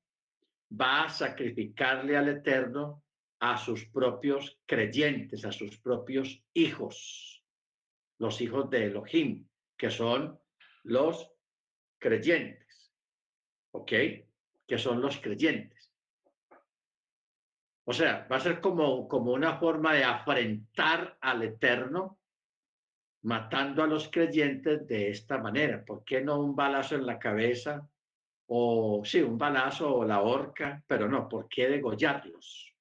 va a sacrificarle al Eterno a sus propios creyentes, a sus propios hijos, los hijos de Elohim, que son los creyentes, ¿ok? Que son los creyentes. O sea, va a ser como, como una forma de afrentar al Eterno matando a los creyentes de esta manera. ¿Por qué no un balazo en la cabeza? O sí, un balazo o la horca, pero no, ¿por qué degollarlos?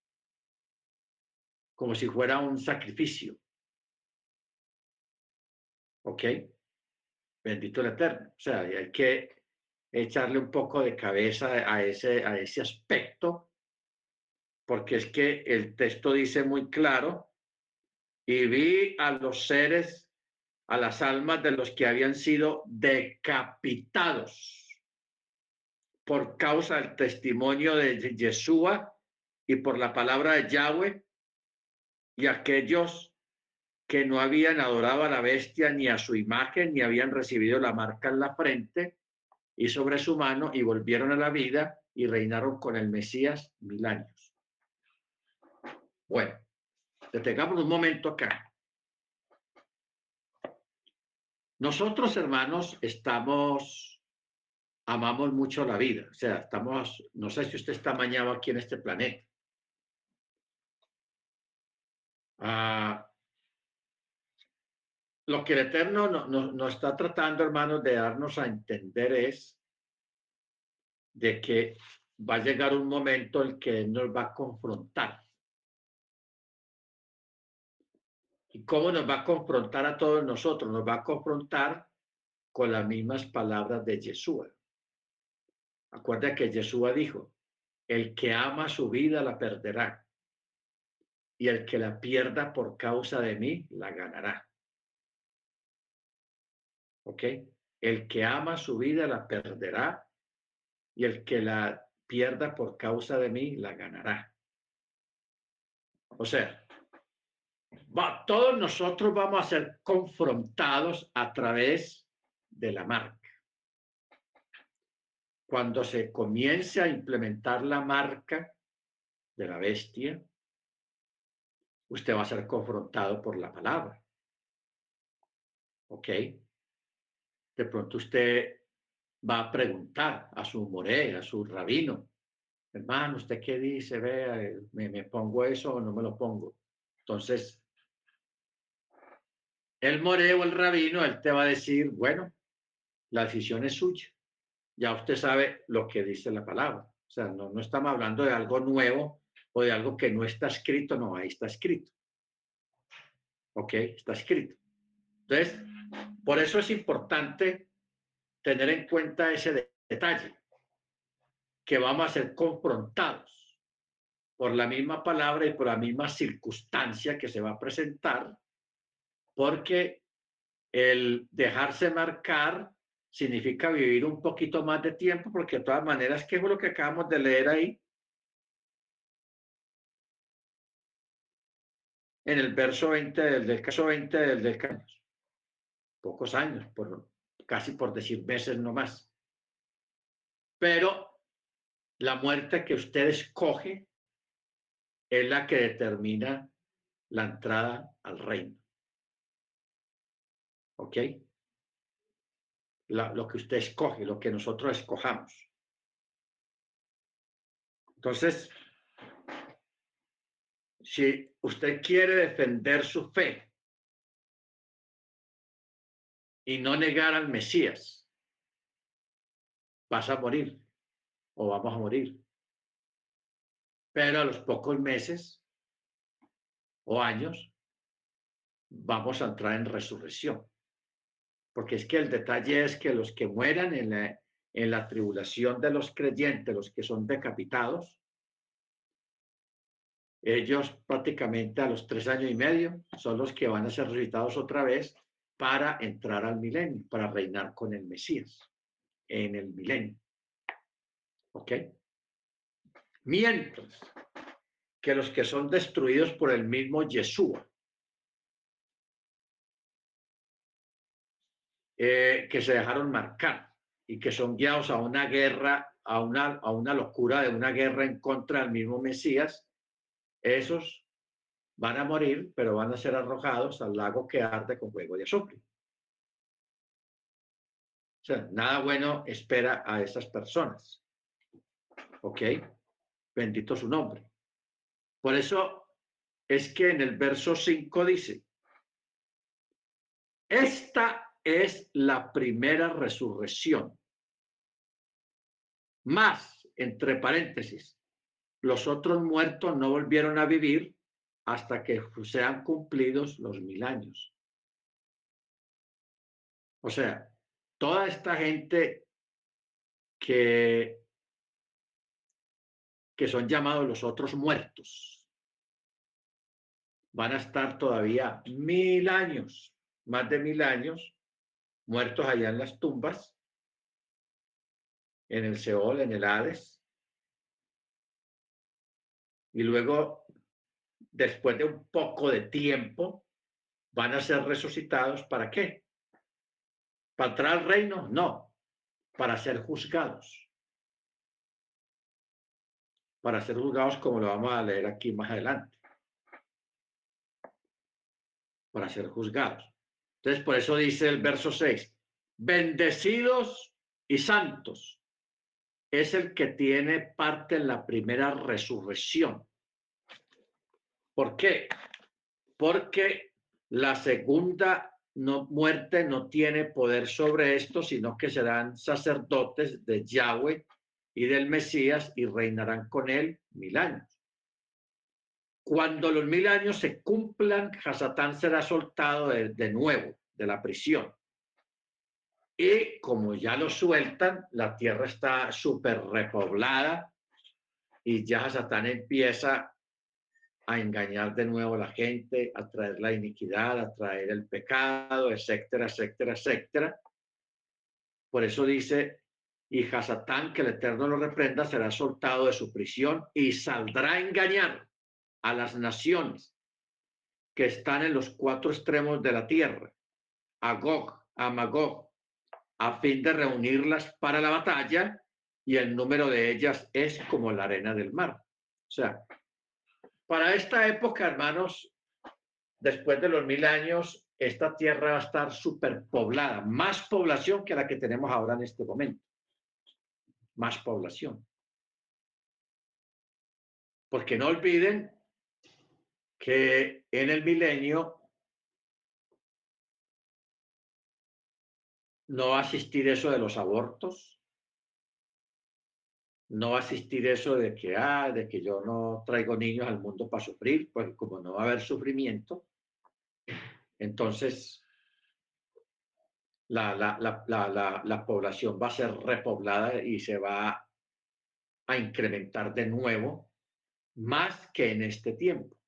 Como si fuera un sacrificio. ¿Ok? Bendito el Eterno. O sea, hay que echarle un poco de cabeza a ese, a ese aspecto, porque es que el texto dice muy claro, y vi a los seres, a las almas de los que habían sido decapitados por causa del testimonio de Yeshua y por la palabra de Yahweh, y aquellos que no habían adorado a la bestia ni a su imagen, ni habían recibido la marca en la frente y sobre su mano, y volvieron a la vida y reinaron con el Mesías mil años. Bueno, detengamos un momento acá. Nosotros, hermanos, estamos, amamos mucho la vida. O sea, estamos, no sé si usted está mañana aquí en este planeta. Ah, lo que el Eterno nos no, no está tratando, hermanos, de darnos a entender es de que va a llegar un momento en que nos va a confrontar. ¿Y cómo nos va a confrontar a todos nosotros? Nos va a confrontar con las mismas palabras de Yeshua. Acuerda que Yeshua dijo, el que ama su vida la perderá y el que la pierda por causa de mí la ganará. ¿Ok? El que ama su vida la perderá y el que la pierda por causa de mí la ganará. O sea, va, todos nosotros vamos a ser confrontados a través de la marca. Cuando se comience a implementar la marca de la bestia, usted va a ser confrontado por la palabra. ¿Ok? De pronto usted va a preguntar a su moré, a su rabino, hermano, ¿usted qué dice? Vea, ¿me, ¿me, pongo eso o no me lo pongo? Entonces, el moré o el rabino, él te va a decir, bueno, la decisión es suya. Ya usted sabe lo que dice la palabra. O sea, no, no estamos hablando de algo nuevo o de algo que no está escrito, no, ahí está escrito. ¿Ok? Está escrito. Entonces, por eso es importante tener en cuenta ese detalle, que vamos a ser confrontados por la misma palabra y por la misma circunstancia que se va a presentar, porque el dejarse marcar significa vivir un poquito más de tiempo, porque de todas maneras, ¿qué es lo que acabamos de leer ahí? En el verso 20 del, del caso 20 del, del pocos años, por, casi por decir veces no más. Pero la muerte que usted escoge es la que determina la entrada al reino. ¿Ok? lo que usted escoge, lo que nosotros escojamos. Entonces, si usted quiere defender su fe, y no negar al Mesías, vas a morir o vamos a morir. Pero a los pocos meses o años vamos a entrar en resurrección. Porque es que el detalle es que los que mueran en la, tribulación de los creyentes, los que son decapitados, ellos prácticamente a los tres años y medio son los que van a ser resucitados otra vez para entrar al milenio, para reinar con el Mesías en el milenio. ¿Ok? Mientras que los que son destruidos por el mismo Yeshua, eh, que se dejaron marcar y que son guiados a una guerra, a una, a una locura de una guerra en contra del mismo Mesías, esos van a morir, pero van a ser arrojados al lago que arde con fuego de azufre. O sea, nada bueno espera a esas personas. ¿Ok? Bendito su nombre. Por eso es que en el verso 5 dice, esta es la primera resurrección. Más, entre paréntesis, los otros muertos no volvieron a vivir hasta que sean cumplidos los mil años. O sea, toda esta gente que, que son llamados los otros muertos van a estar todavía mil años, más de mil años, muertos allá en las tumbas, en el Seol, en el Hades. Y luego, después de un poco de tiempo, van a ser resucitados. ¿Para qué? ¿Para entrar al reino? No, para ser juzgados. Para ser juzgados como lo vamos a leer aquí más adelante. Para ser juzgados. Entonces, por eso dice el verso 6, bendecidos y santos es el que tiene parte en la primera resurrección. ¿Por qué? Porque la segunda no, muerte no tiene poder sobre esto, sino que serán sacerdotes de Yahweh y del Mesías y reinarán con él mil años. Cuando los mil años se cumplan, Hasatán será soltado de, nuevo de la prisión. Y como ya lo sueltan, la tierra está súper repoblada y ya Hasatán empieza a engañar de nuevo a la gente, a traer la iniquidad, a traer el pecado, etcétera, etcétera, etcétera. Por eso dice, y Hasatán, que el Eterno lo reprenda, será soltado de su prisión y saldrá a engañar a las naciones que están en los cuatro extremos de la tierra, a Gog, a Magog, a fin de reunirlas para la batalla, y el número de ellas es como la arena del mar. O sea, para esta época, hermanos, después de los mil años, esta tierra va a estar superpoblada, más población que la que tenemos ahora en este momento. Más población. Porque no olviden que en el milenio no va a existir eso de los abortos, no va a existir eso de que, ah, de que yo no traigo niños al mundo para sufrir, pues como no va a haber sufrimiento, entonces la, la, población va a ser repoblada y se va a incrementar de nuevo más que en este tiempo.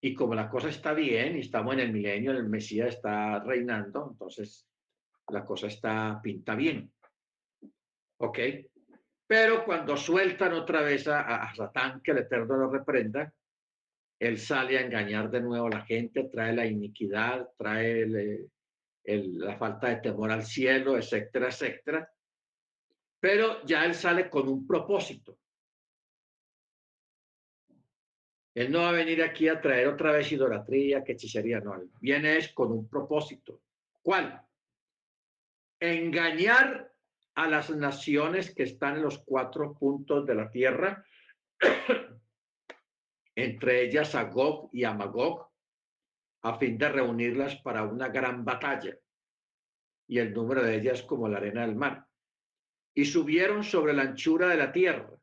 Y como la cosa está bien y estamos en el milenio, el Mesías está reinando, entonces la cosa está pinta bien. ¿Ok? Pero cuando sueltan otra vez a, Satán, que el Eterno lo reprenda, él sale a engañar de nuevo a la gente, trae la iniquidad, trae la falta de temor al cielo, etcétera, etcétera. Pero ya él sale con un propósito. Él no va a venir aquí a traer otra vez idolatría, que hechicería, no. viene es con un propósito. ¿Cuál? Engañar a las naciones que están en los cuatro puntos de la tierra, entre ellas a Gog y a Magog, a fin de reunirlas para una gran batalla, y el número de ellas como la arena del mar. Y subieron sobre la anchura de la tierra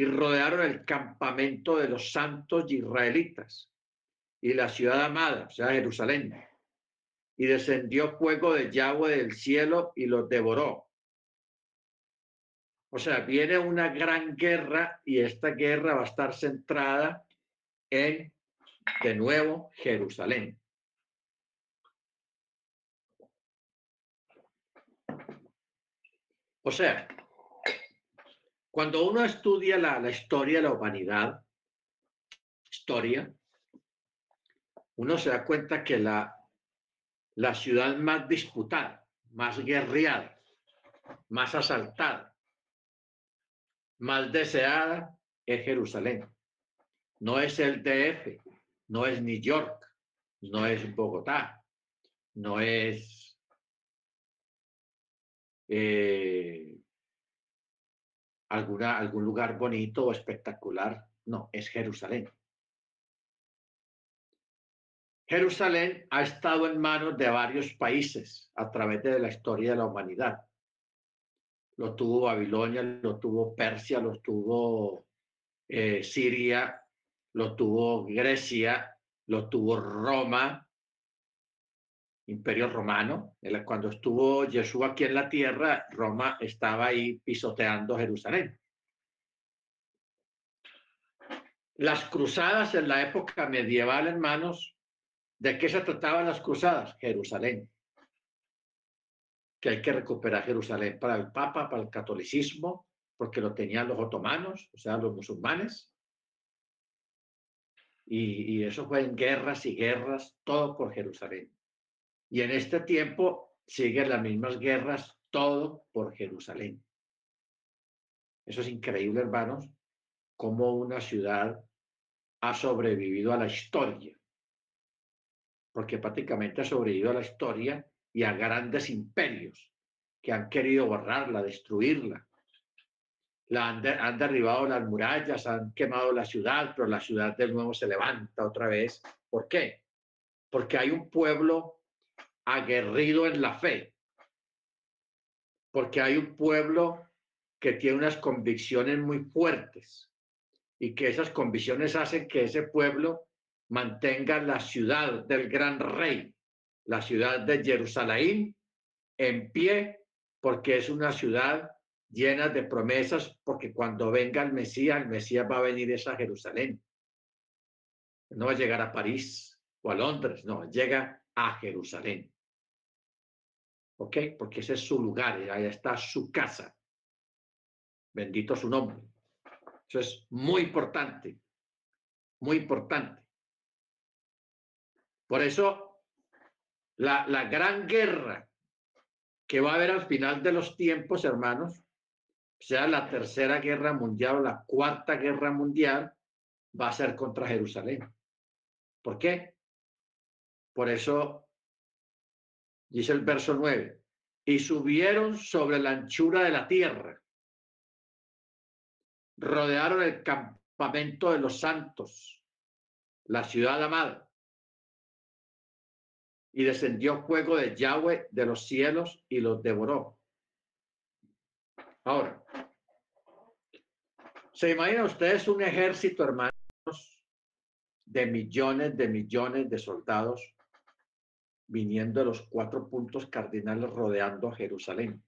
y rodearon el campamento de los santos israelitas y la ciudad amada, o sea, Jerusalén. Y descendió fuego de Yahweh del cielo y los devoró o sea, viene una gran guerra y esta guerra va a estar centrada en, de nuevo, Jerusalén. O sea, cuando uno estudia la, historia de la humanidad, historia, uno se da cuenta que la, la ciudad más disputada, más guerreada, más asaltada, más deseada es Jerusalén. No es el DF, no es New York, no es Bogotá, no es eh, alguna, algún lugar bonito o espectacular. No, es Jerusalén. Jerusalén ha estado en manos de varios países a través de la historia de la humanidad. Lo tuvo Babilonia, lo tuvo Persia, lo tuvo eh, Siria, lo tuvo Grecia, lo tuvo Roma, Imperio Romano. Cuando estuvo Jesús aquí en la tierra, Roma estaba ahí pisoteando Jerusalén. Las cruzadas en la época medieval, hermanos, ¿de qué se trataban las cruzadas? Jerusalén. Que hay que recuperar Jerusalén para el Papa, para el catolicismo, porque lo tenían los otomanos, o sea, los musulmanes. Y, y eso fue en guerras y guerras, todo por Jerusalén. Y en este tiempo siguen las mismas guerras, todo por Jerusalén. Eso es increíble, hermanos, cómo una ciudad ha sobrevivido a la historia. Porque prácticamente ha sobrevivido a la historia y a grandes imperios que han querido borrarla, destruirla. La han, han derribado las murallas, han quemado la ciudad, pero la ciudad de nuevo se levanta otra vez. ¿Por qué? Porque hay un pueblo aguerrido en la fe, porque hay un pueblo que tiene unas convicciones muy fuertes y que esas convicciones hacen que ese pueblo mantenga la ciudad del gran rey, la ciudad de Jerusalén, en pie, porque es una ciudad llena de promesas, porque cuando venga el Mesías, el Mesías va a venir a Jerusalén. No va a llegar a París o a Londres, no, llega a Jerusalén. ¿Ok? Porque ese es su lugar, ahí está su casa. Bendito su nombre. Eso es muy importante, muy importante. Por eso, la, la gran guerra que va a haber al final de los tiempos, hermanos, sea la tercera guerra mundial o la cuarta guerra mundial, va a ser contra Jerusalén. ¿Por qué? Por eso dice el verso 9, y subieron sobre la anchura de la tierra. Rodearon el campamento de los santos, la ciudad amada. Y descendió fuego de Yahweh de los cielos y los devoró. Ahora, ¿se imagina ustedes un ejército, hermanos, de millones de millones de soldados viniendo de los cuatro puntos cardinales rodeando a Jerusalén.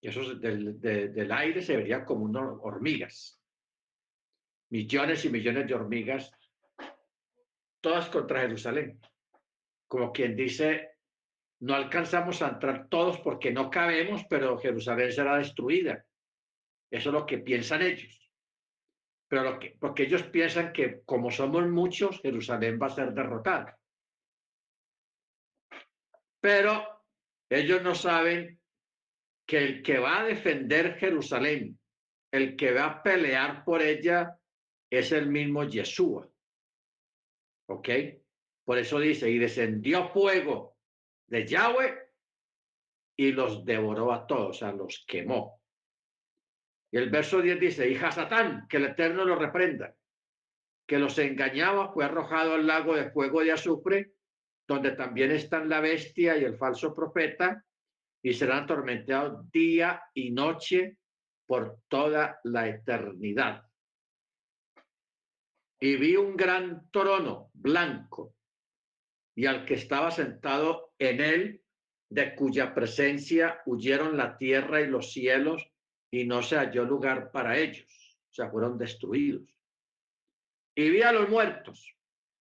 Y esos del, del aire se verían como unas hormigas. Millones y millones de hormigas, todas contra Jerusalén. Como quien dice, no alcanzamos a entrar todos porque no cabemos, pero Jerusalén será destruida. Eso es lo que piensan ellos. Pero lo que, porque ellos piensan que como somos muchos, Jerusalén va a ser derrotada. Pero ellos no saben que el que va a defender Jerusalén, el que va a pelear por ella, es el mismo Yeshua. ¿Ok? Por eso dice, y descendió fuego de Yahweh y los devoró a todos, o los quemó. Y el verso 10 dice, hija Satán, que el Eterno lo reprenda, que los engañaba, fue arrojado al lago de fuego de azufre donde también están la bestia y el falso profeta, y serán atormentados día y noche por toda la eternidad. Y vi un gran trono blanco, y al que estaba sentado en él, de cuya presencia huyeron la tierra y los cielos, y no se halló lugar para ellos, o sea, fueron destruidos. Y vi a los muertos,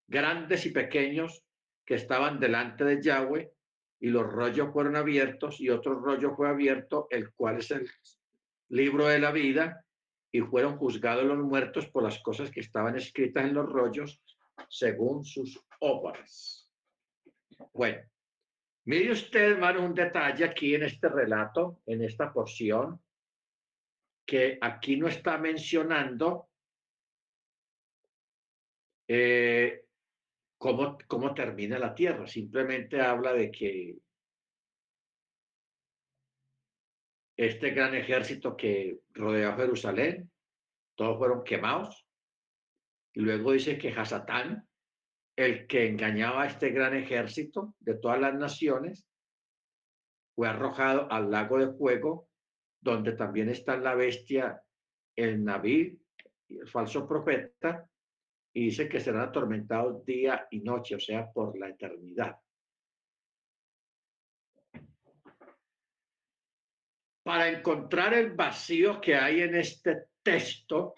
grandes y pequeños, que estaban delante de Yahweh y los rollos fueron abiertos y otro rollo fue abierto, el cual es el libro de la vida y fueron juzgados los muertos por las cosas que estaban escritas en los rollos según sus obras. Bueno, mire usted, hermano, un detalle aquí en este relato, en esta porción, que aquí no está mencionando eh, cómo, termina la tierra. Simplemente habla de que este gran ejército que rodeó Jerusalén, todos fueron quemados. Y luego dice que Hasatán, el que engañaba a este gran ejército de todas las naciones, fue arrojado al lago de fuego, donde también está la bestia, el Naví, el falso profeta, y dice que serán atormentados día y noche, o sea, por la eternidad. Para encontrar el vacío que hay en este texto,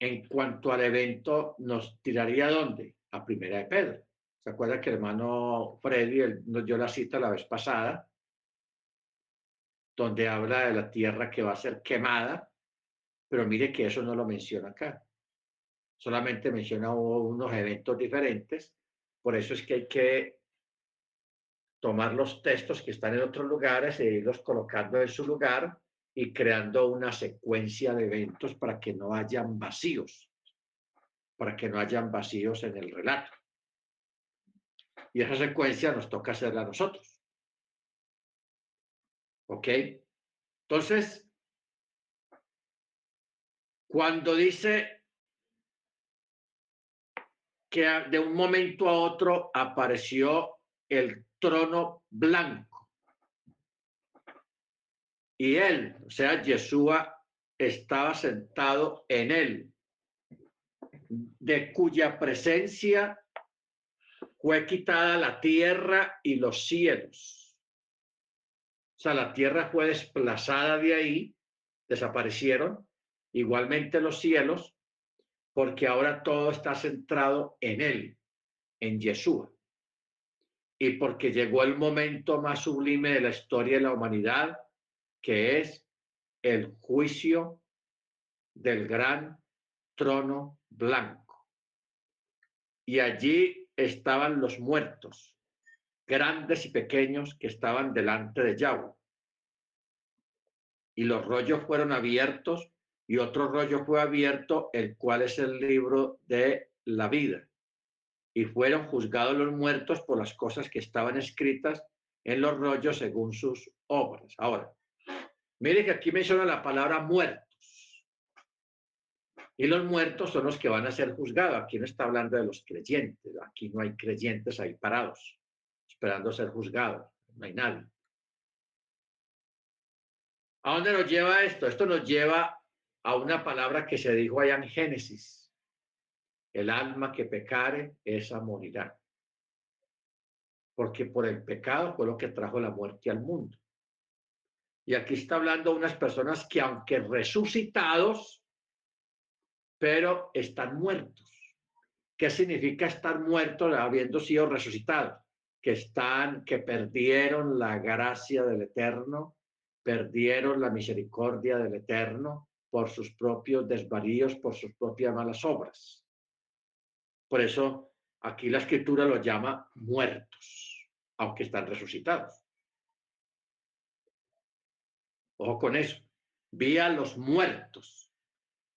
en cuanto al evento, nos tiraría dónde? A Primera de Pedro. ¿Se acuerda que el hermano Freddy nos dio la cita la vez pasada? Donde habla de la tierra que va a ser quemada, pero mire que eso no lo menciona acá. Solamente menciona unos eventos diferentes. Por eso es que hay que tomar los textos que están en otros lugares e irlos colocando en su lugar y creando una secuencia de eventos para que no hayan vacíos, para que no hayan vacíos en el relato. Y esa secuencia nos toca hacerla a nosotros. ¿Ok? Entonces, cuando dice que de un momento a otro apareció el trono blanco, y él, o sea, Yeshua, estaba sentado en él, de cuya presencia fue quitada la tierra y los cielos. O sea, la tierra fue desplazada de ahí, desaparecieron, igualmente los cielos, porque ahora todo está centrado en él, en Yeshua. Y porque llegó el momento más sublime de la historia de la humanidad, que es el juicio del gran trono blanco. Y allí estaban los muertos, grandes y pequeños, que estaban delante de Yahweh. Y los rollos fueron abiertos y otro rollo fue abierto, el cual es el libro de la vida. Y fueron juzgados los muertos por las cosas que estaban escritas en los rollos según sus obras. Ahora, Mire que aquí menciona la palabra muertos. Y los muertos son los que van a ser juzgados. Aquí no está hablando de los creyentes. Aquí no hay creyentes ahí parados, esperando ser juzgados. No hay nadie. ¿A dónde nos lleva esto? Esto nos lleva a una palabra que se dijo allá en Génesis. El alma que pecare, esa morirá. Porque por el pecado fue lo que trajo la muerte al mundo. Y aquí está hablando unas personas que aunque resucitados, pero están muertos. ¿Qué significa estar muertos habiendo sido resucitados? Que están, que perdieron la gracia del Eterno, perdieron la misericordia del Eterno por sus propios desvaríos, por sus propias malas obras. Por eso aquí la escritura los llama muertos, aunque están resucitados. Ojo con eso. Vi a los muertos,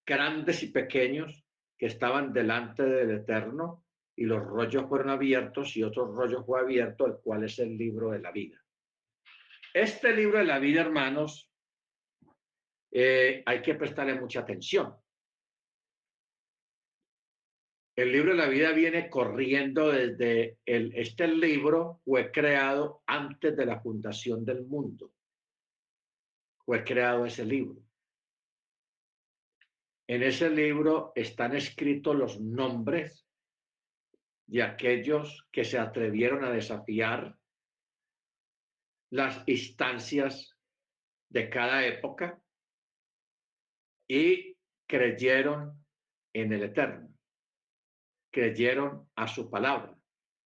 grandes y pequeños, que estaban delante del Eterno, y los rollos fueron abiertos y otro rollo fue abierto, el cual es el libro de la vida. Este libro de la vida, hermanos, eh, hay que prestarle mucha atención. El libro de la vida viene corriendo desde el, este libro fue creado antes de la fundación del mundo fue creado ese libro. En ese libro están escritos los nombres de aquellos que se atrevieron a desafiar las instancias de cada época y creyeron en el Eterno, creyeron a su palabra,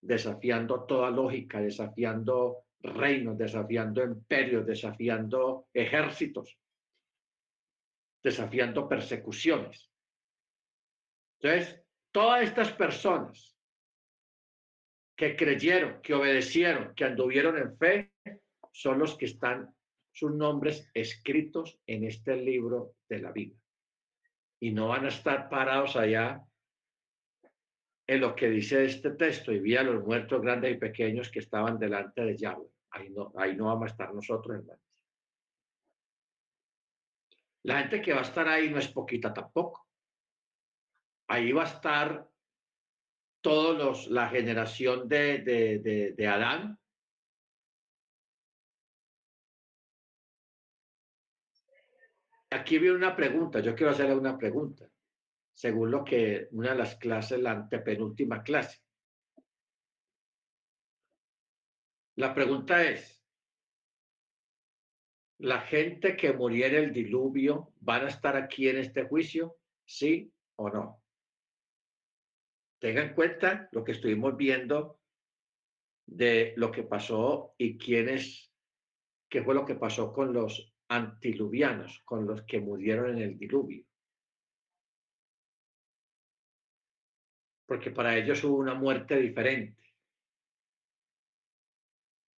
desafiando toda lógica, desafiando reinos, desafiando imperios, desafiando ejércitos, desafiando persecuciones. Entonces, todas estas personas que creyeron, que obedecieron, que anduvieron en fe, son los que están sus nombres escritos en este libro de la vida. Y no van a estar parados allá en lo que dice este texto, y vi a los muertos grandes y pequeños que estaban delante de Yahweh. Ahí no, ahí no vamos a estar nosotros, hermanos. La gente que va a estar ahí no es poquita tampoco. Ahí va a estar todos los, la generación de, de, de Adán. Aquí viene una pregunta, yo quiero hacerle una pregunta, según lo que una de las clases, la antepenúltima clase. La pregunta es, ¿la gente que murió en el diluvio van a estar aquí en este juicio? ¿Sí o no? Tenga en cuenta lo que estuvimos viendo de lo que pasó y quiénes, qué fue lo que pasó con los antiluvianos, con los que murieron en el diluvio. Porque para ellos hubo una muerte diferente.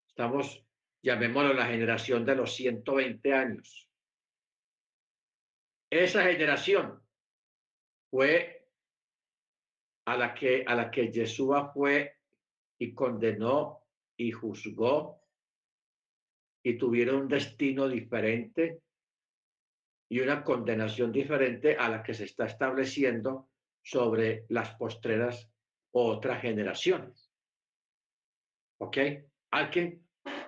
Estamos, llamémoslo la generación de los 120 años. Esa generación fue a la que, a la que Yeshua fue y condenó y juzgó y tuvieron un destino diferente y una condenación diferente a la que se está estableciendo sobre las postreras otras generaciones. ¿Ok? ¿Alguien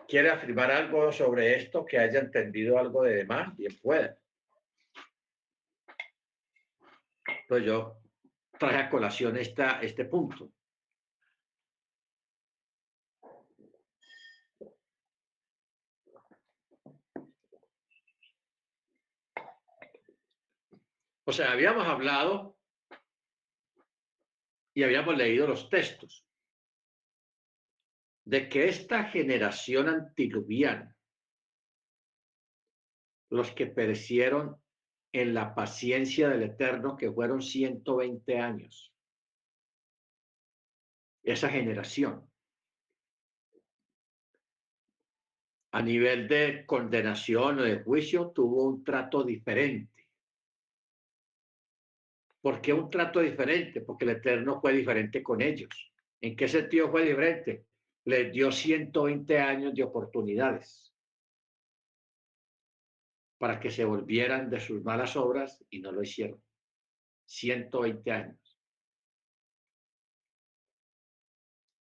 quiere afirmar algo sobre esto que haya entendido algo de demás? Bien puede. Pues yo traje a colación esta, este punto. O sea, habíamos hablado y habíamos leído los textos de que esta generación antiluviana, los que perecieron en la paciencia del Eterno, que fueron 120 años, esa generación, a nivel de condenación o de juicio, tuvo un trato diferente. ¿Por qué un trato diferente? Porque el Eterno fue diferente con ellos. ¿En qué sentido fue diferente? les dio 120 años de oportunidades para que se volvieran de sus malas obras y no lo hicieron. 120 años.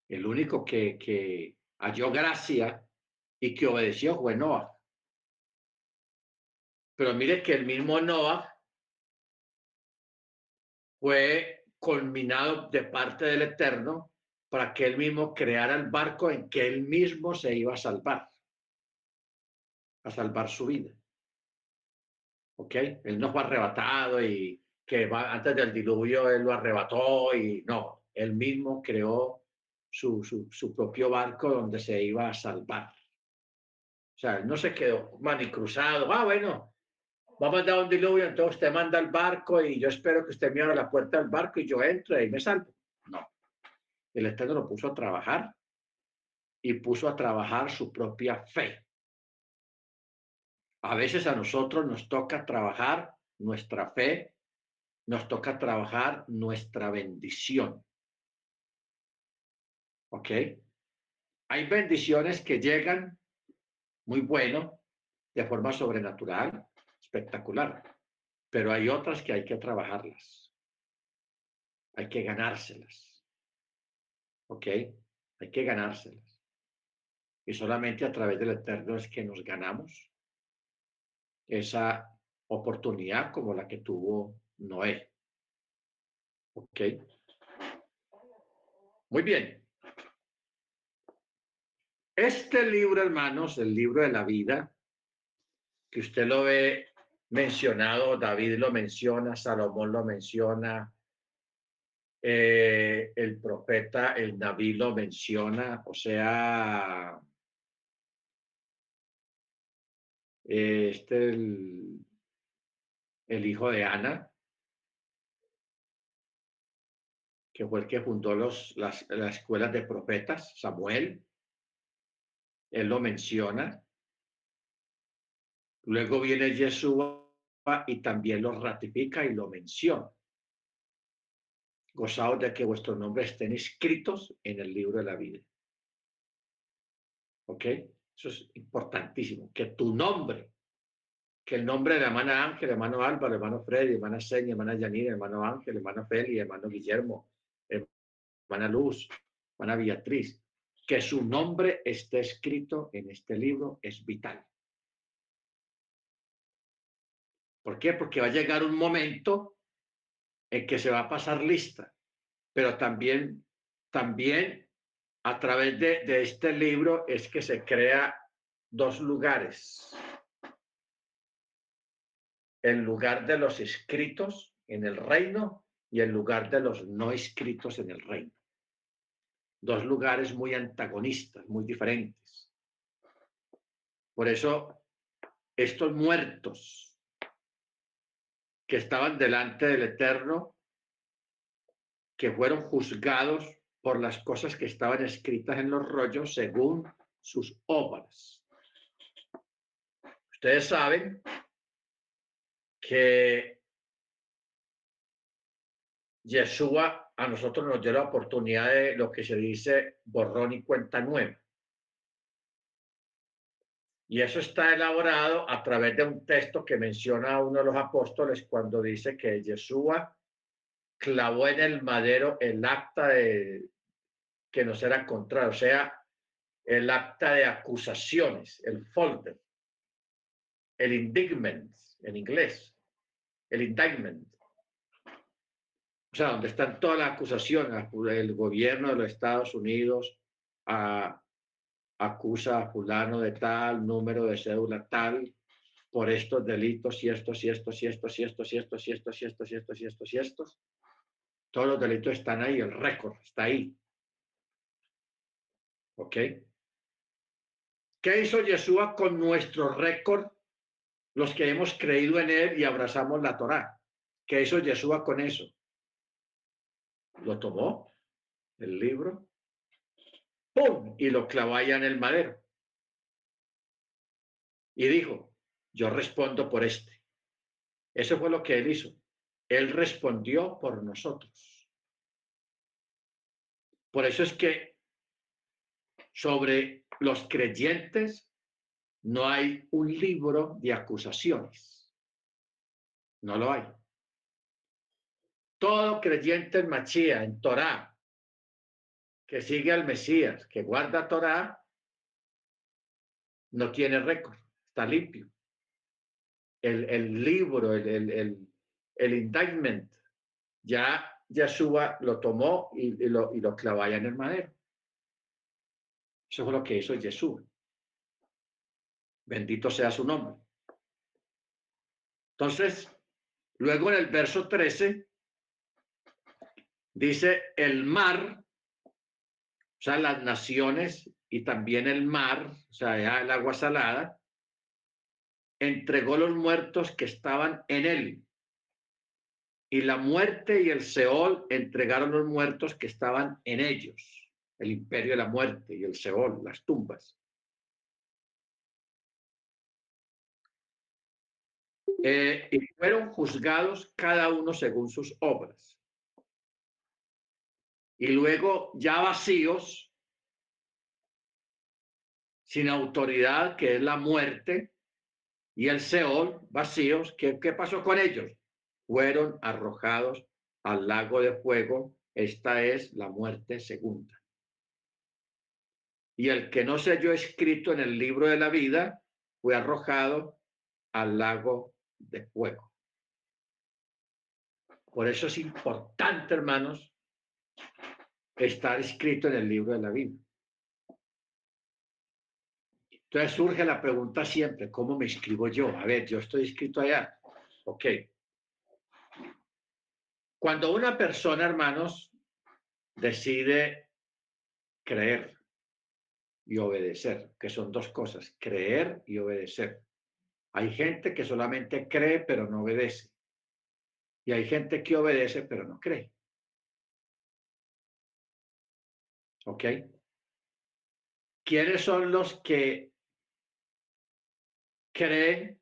El único que, halló gracia y que obedeció fue Noah. Pero mire que el mismo Noah fue culminado de parte del Eterno para que él mismo creara el barco en que él mismo se iba a salvar, a salvar su vida. ¿Ok? Él no fue arrebatado y que antes del diluvio él lo arrebató y no, él mismo creó su, su, propio barco donde se iba a salvar. O sea, él no se quedó cruzado. Ah, bueno, vamos a un diluvio, entonces usted manda el barco y yo espero que usted me abra la puerta del barco y yo entro y me salvo. No, el Eterno lo puso a trabajar y puso a trabajar su propia fe. A veces a nosotros nos toca trabajar nuestra fe, nos toca trabajar nuestra bendición. ¿Ok? Hay bendiciones que llegan muy bueno, de forma sobrenatural, espectacular, pero hay otras que hay que trabajarlas. Hay que ganárselas. ¿Ok? Hay que ganárselas. Y solamente a través del Eterno es que nos ganamos esa oportunidad como la que tuvo Noé. ¿Ok? Muy bien. Este libro, hermanos, el libro de la vida, que usted lo ve mencionado, David lo menciona, Salomón lo menciona, eh, el profeta, el Naví lo menciona, o sea, este, el, hijo de Ana, que fue el que fundó los, las, las escuelas de profetas, Samuel, él lo menciona. Luego viene Yeshua y también lo ratifica y lo menciona gozaos de que vuestros nombres estén escritos en el libro de la vida. ¿Ok? Eso es importantísimo, que tu nombre, que el nombre de la hermana Ángel, hermano Álvaro, hermano Freddy, hermana Seña, hermana Yanira, hermano Ángel, hermano Feli, hermano Guillermo, Juana Luz, Juana Beatriz, que su nombre esté escrito en este libro es vital. ¿Por qué? Porque va a llegar un momento en que se va a pasar lista, pero también, también a través de, este libro es que se crea dos lugares. El lugar de los escritos en el reino y el lugar de los no escritos en el reino. Dos lugares muy antagonistas, muy diferentes. Por eso, estos muertos que estaban delante del Eterno, que fueron juzgados por las cosas que estaban escritas en los rollos según sus obras. Ustedes saben que Yeshua a nosotros nos dio la oportunidad de lo que se dice borrón y cuenta nueva. Y eso está elaborado a través de un texto que menciona uno de los apóstoles cuando dice que Yeshua clavó en el madero el acta de que nos era contrario, o sea, el acta de acusaciones, el folder, el indictment en inglés, el indictment. O sea, donde están todas las acusaciones, el gobierno de los Estados Unidos acusa a fulano de tal, número de cédula tal, por estos delitos y estos y estos y estos y estos y estos y estos y estos y estos y estos y estos. Todos los delitos están ahí, el récord está ahí. ¿Ok? ¿Qué hizo Yeshua con nuestro récord? Los que hemos creído en él y abrazamos la Torá. ¿Qué hizo Yeshua con eso? Lo tomó, el libro, ¡pum! Y lo clavó allá en el madero. Y dijo, yo respondo por este. Eso fue lo que él hizo. Él respondió por nosotros. Por eso es que sobre los creyentes no hay un libro de acusaciones. No lo hay. Todo creyente en Machía, en Torá, que sigue al Mesías, que guarda Torá, no tiene récord, está limpio. El, libro, el, el, el, indictment, ya Yeshua lo tomó y, lo, y lo clavó en el madero. Eso fue lo que hizo Jesús. Bendito sea su nombre. Entonces, luego en el verso 13, dice el mar, sea, las naciones y también el mar, o sea, el agua salada, entregó los muertos que estaban en él. Y la muerte y el Seol entregaron los muertos que estaban en ellos el imperio de la muerte y el Seol, las tumbas. Eh, y fueron juzgados cada uno según sus obras. Y luego ya vacíos, sin autoridad, que es la muerte, y el Seol, vacíos, ¿qué, qué pasó con ellos? Fueron arrojados al lago de fuego. Esta es la muerte segunda y el que no se halló escrito en el libro de la vida fue arrojado al lago de fuego. Por eso es importante, hermanos, estar escrito en el libro de la vida. Entonces surge la pregunta siempre, ¿cómo me escribo yo? A ver, yo estoy escrito allá. Ok. Cuando una persona, hermanos, decide creer, y obedecer, que son dos cosas, creer y obedecer. Hay gente que solamente cree pero no obedece. Y hay gente que obedece pero no cree. ¿Ok? ¿Quiénes son los que creen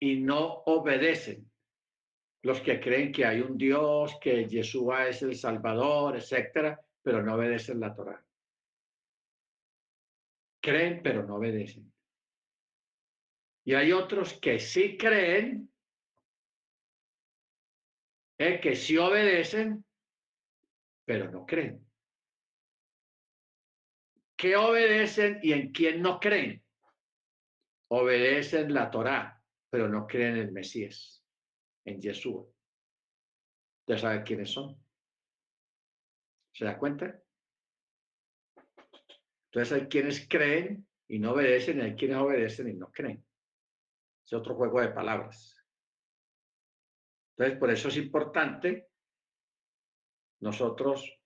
y no obedecen? Los que creen que hay un Dios, que Yeshua es el Salvador, etcétera, pero no obedecen la Torah. Creen, pero no obedecen. Y hay otros que sí creen, eh, que sí obedecen, pero no creen. ¿Qué obedecen y en quién no creen? Obedecen la Torá, pero no creen en el Mesías, en Yeshua. Ya sabe quiénes son. ¿Se da cuenta? Entonces hay quienes creen y no obedecen, y hay quienes obedecen y no creen. Es otro juego de palabras. Entonces, por eso es importante nosotros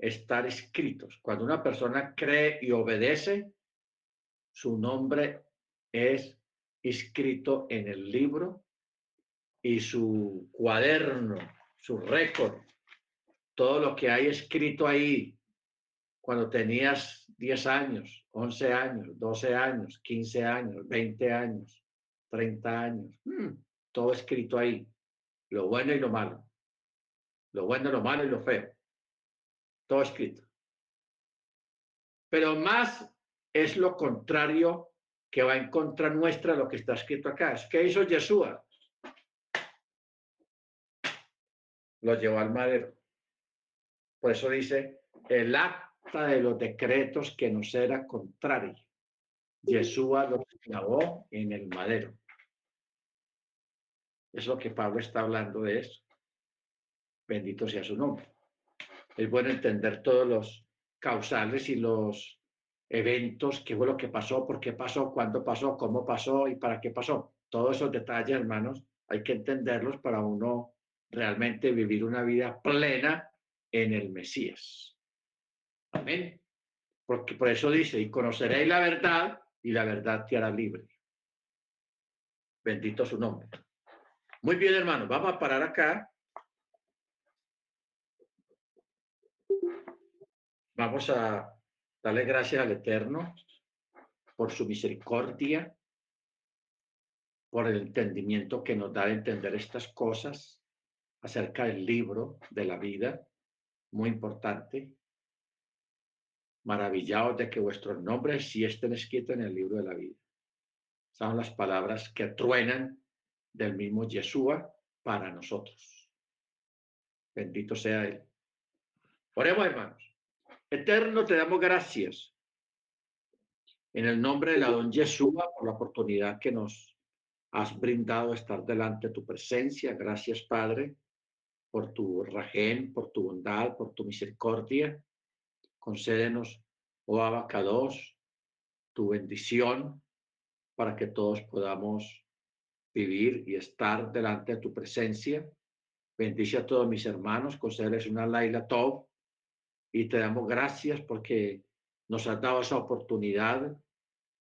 estar escritos. Cuando una persona cree y obedece, su nombre es escrito en el libro y su cuaderno, su récord, todo lo que hay escrito ahí cuando tenías 10 años, 11 años, 12 años, 15 años, 20 años, 30 años, mm, todo escrito ahí, lo bueno y lo malo, lo bueno, lo malo y lo feo todo escrito. Pero más es lo contrario que va en contra nuestra lo que está escrito acá. Es que hizo Yeshua. Lo llevó al madero. Por eso dice, el acta de los decretos que nos era contrario. Yeshua lo clavó en el madero. Es lo que Pablo está hablando de eso. Bendito sea su nombre es bueno entender todos los causales y los eventos, qué fue lo que pasó, por qué pasó, cuándo pasó, cómo pasó y para qué pasó. Todos esos detalles, hermanos, hay que entenderlos para uno realmente vivir una vida plena en el Mesías. Amén. Porque por eso dice, y conoceréis la verdad y la verdad te hará libre. Bendito su nombre. Muy bien, hermanos, vamos a parar acá Vamos a darle gracias al Eterno por su misericordia, por el entendimiento que nos da de entender estas cosas acerca del libro de la vida, muy importante. Maravillados de que vuestros nombres sí estén escritos en el libro de la vida. Son las palabras que truenan del mismo Yeshua para nosotros. Bendito sea Él. Oremos, hermanos. Eterno, te damos gracias en el nombre de la don Yeshua por la oportunidad que nos has brindado estar delante de tu presencia. Gracias, Padre, por tu rajén, por tu bondad, por tu misericordia. Concédenos, oh Abacados, tu bendición para que todos podamos vivir y estar delante de tu presencia. Bendice a todos mis hermanos, concédeles una Laila Tov y te damos gracias porque nos has dado esa oportunidad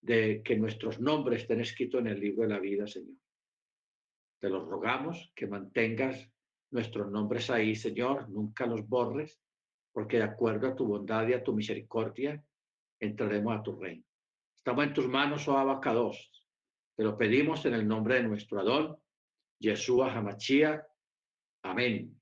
de que nuestros nombres estén escritos en el libro de la vida, Señor. Te los rogamos que mantengas nuestros nombres ahí, Señor, nunca los borres, porque de acuerdo a tu bondad y a tu misericordia, entraremos a tu reino. Estamos en tus manos, oh Abacados. Te lo pedimos en el nombre de nuestro Adón, Yeshua Hamachia. Amén.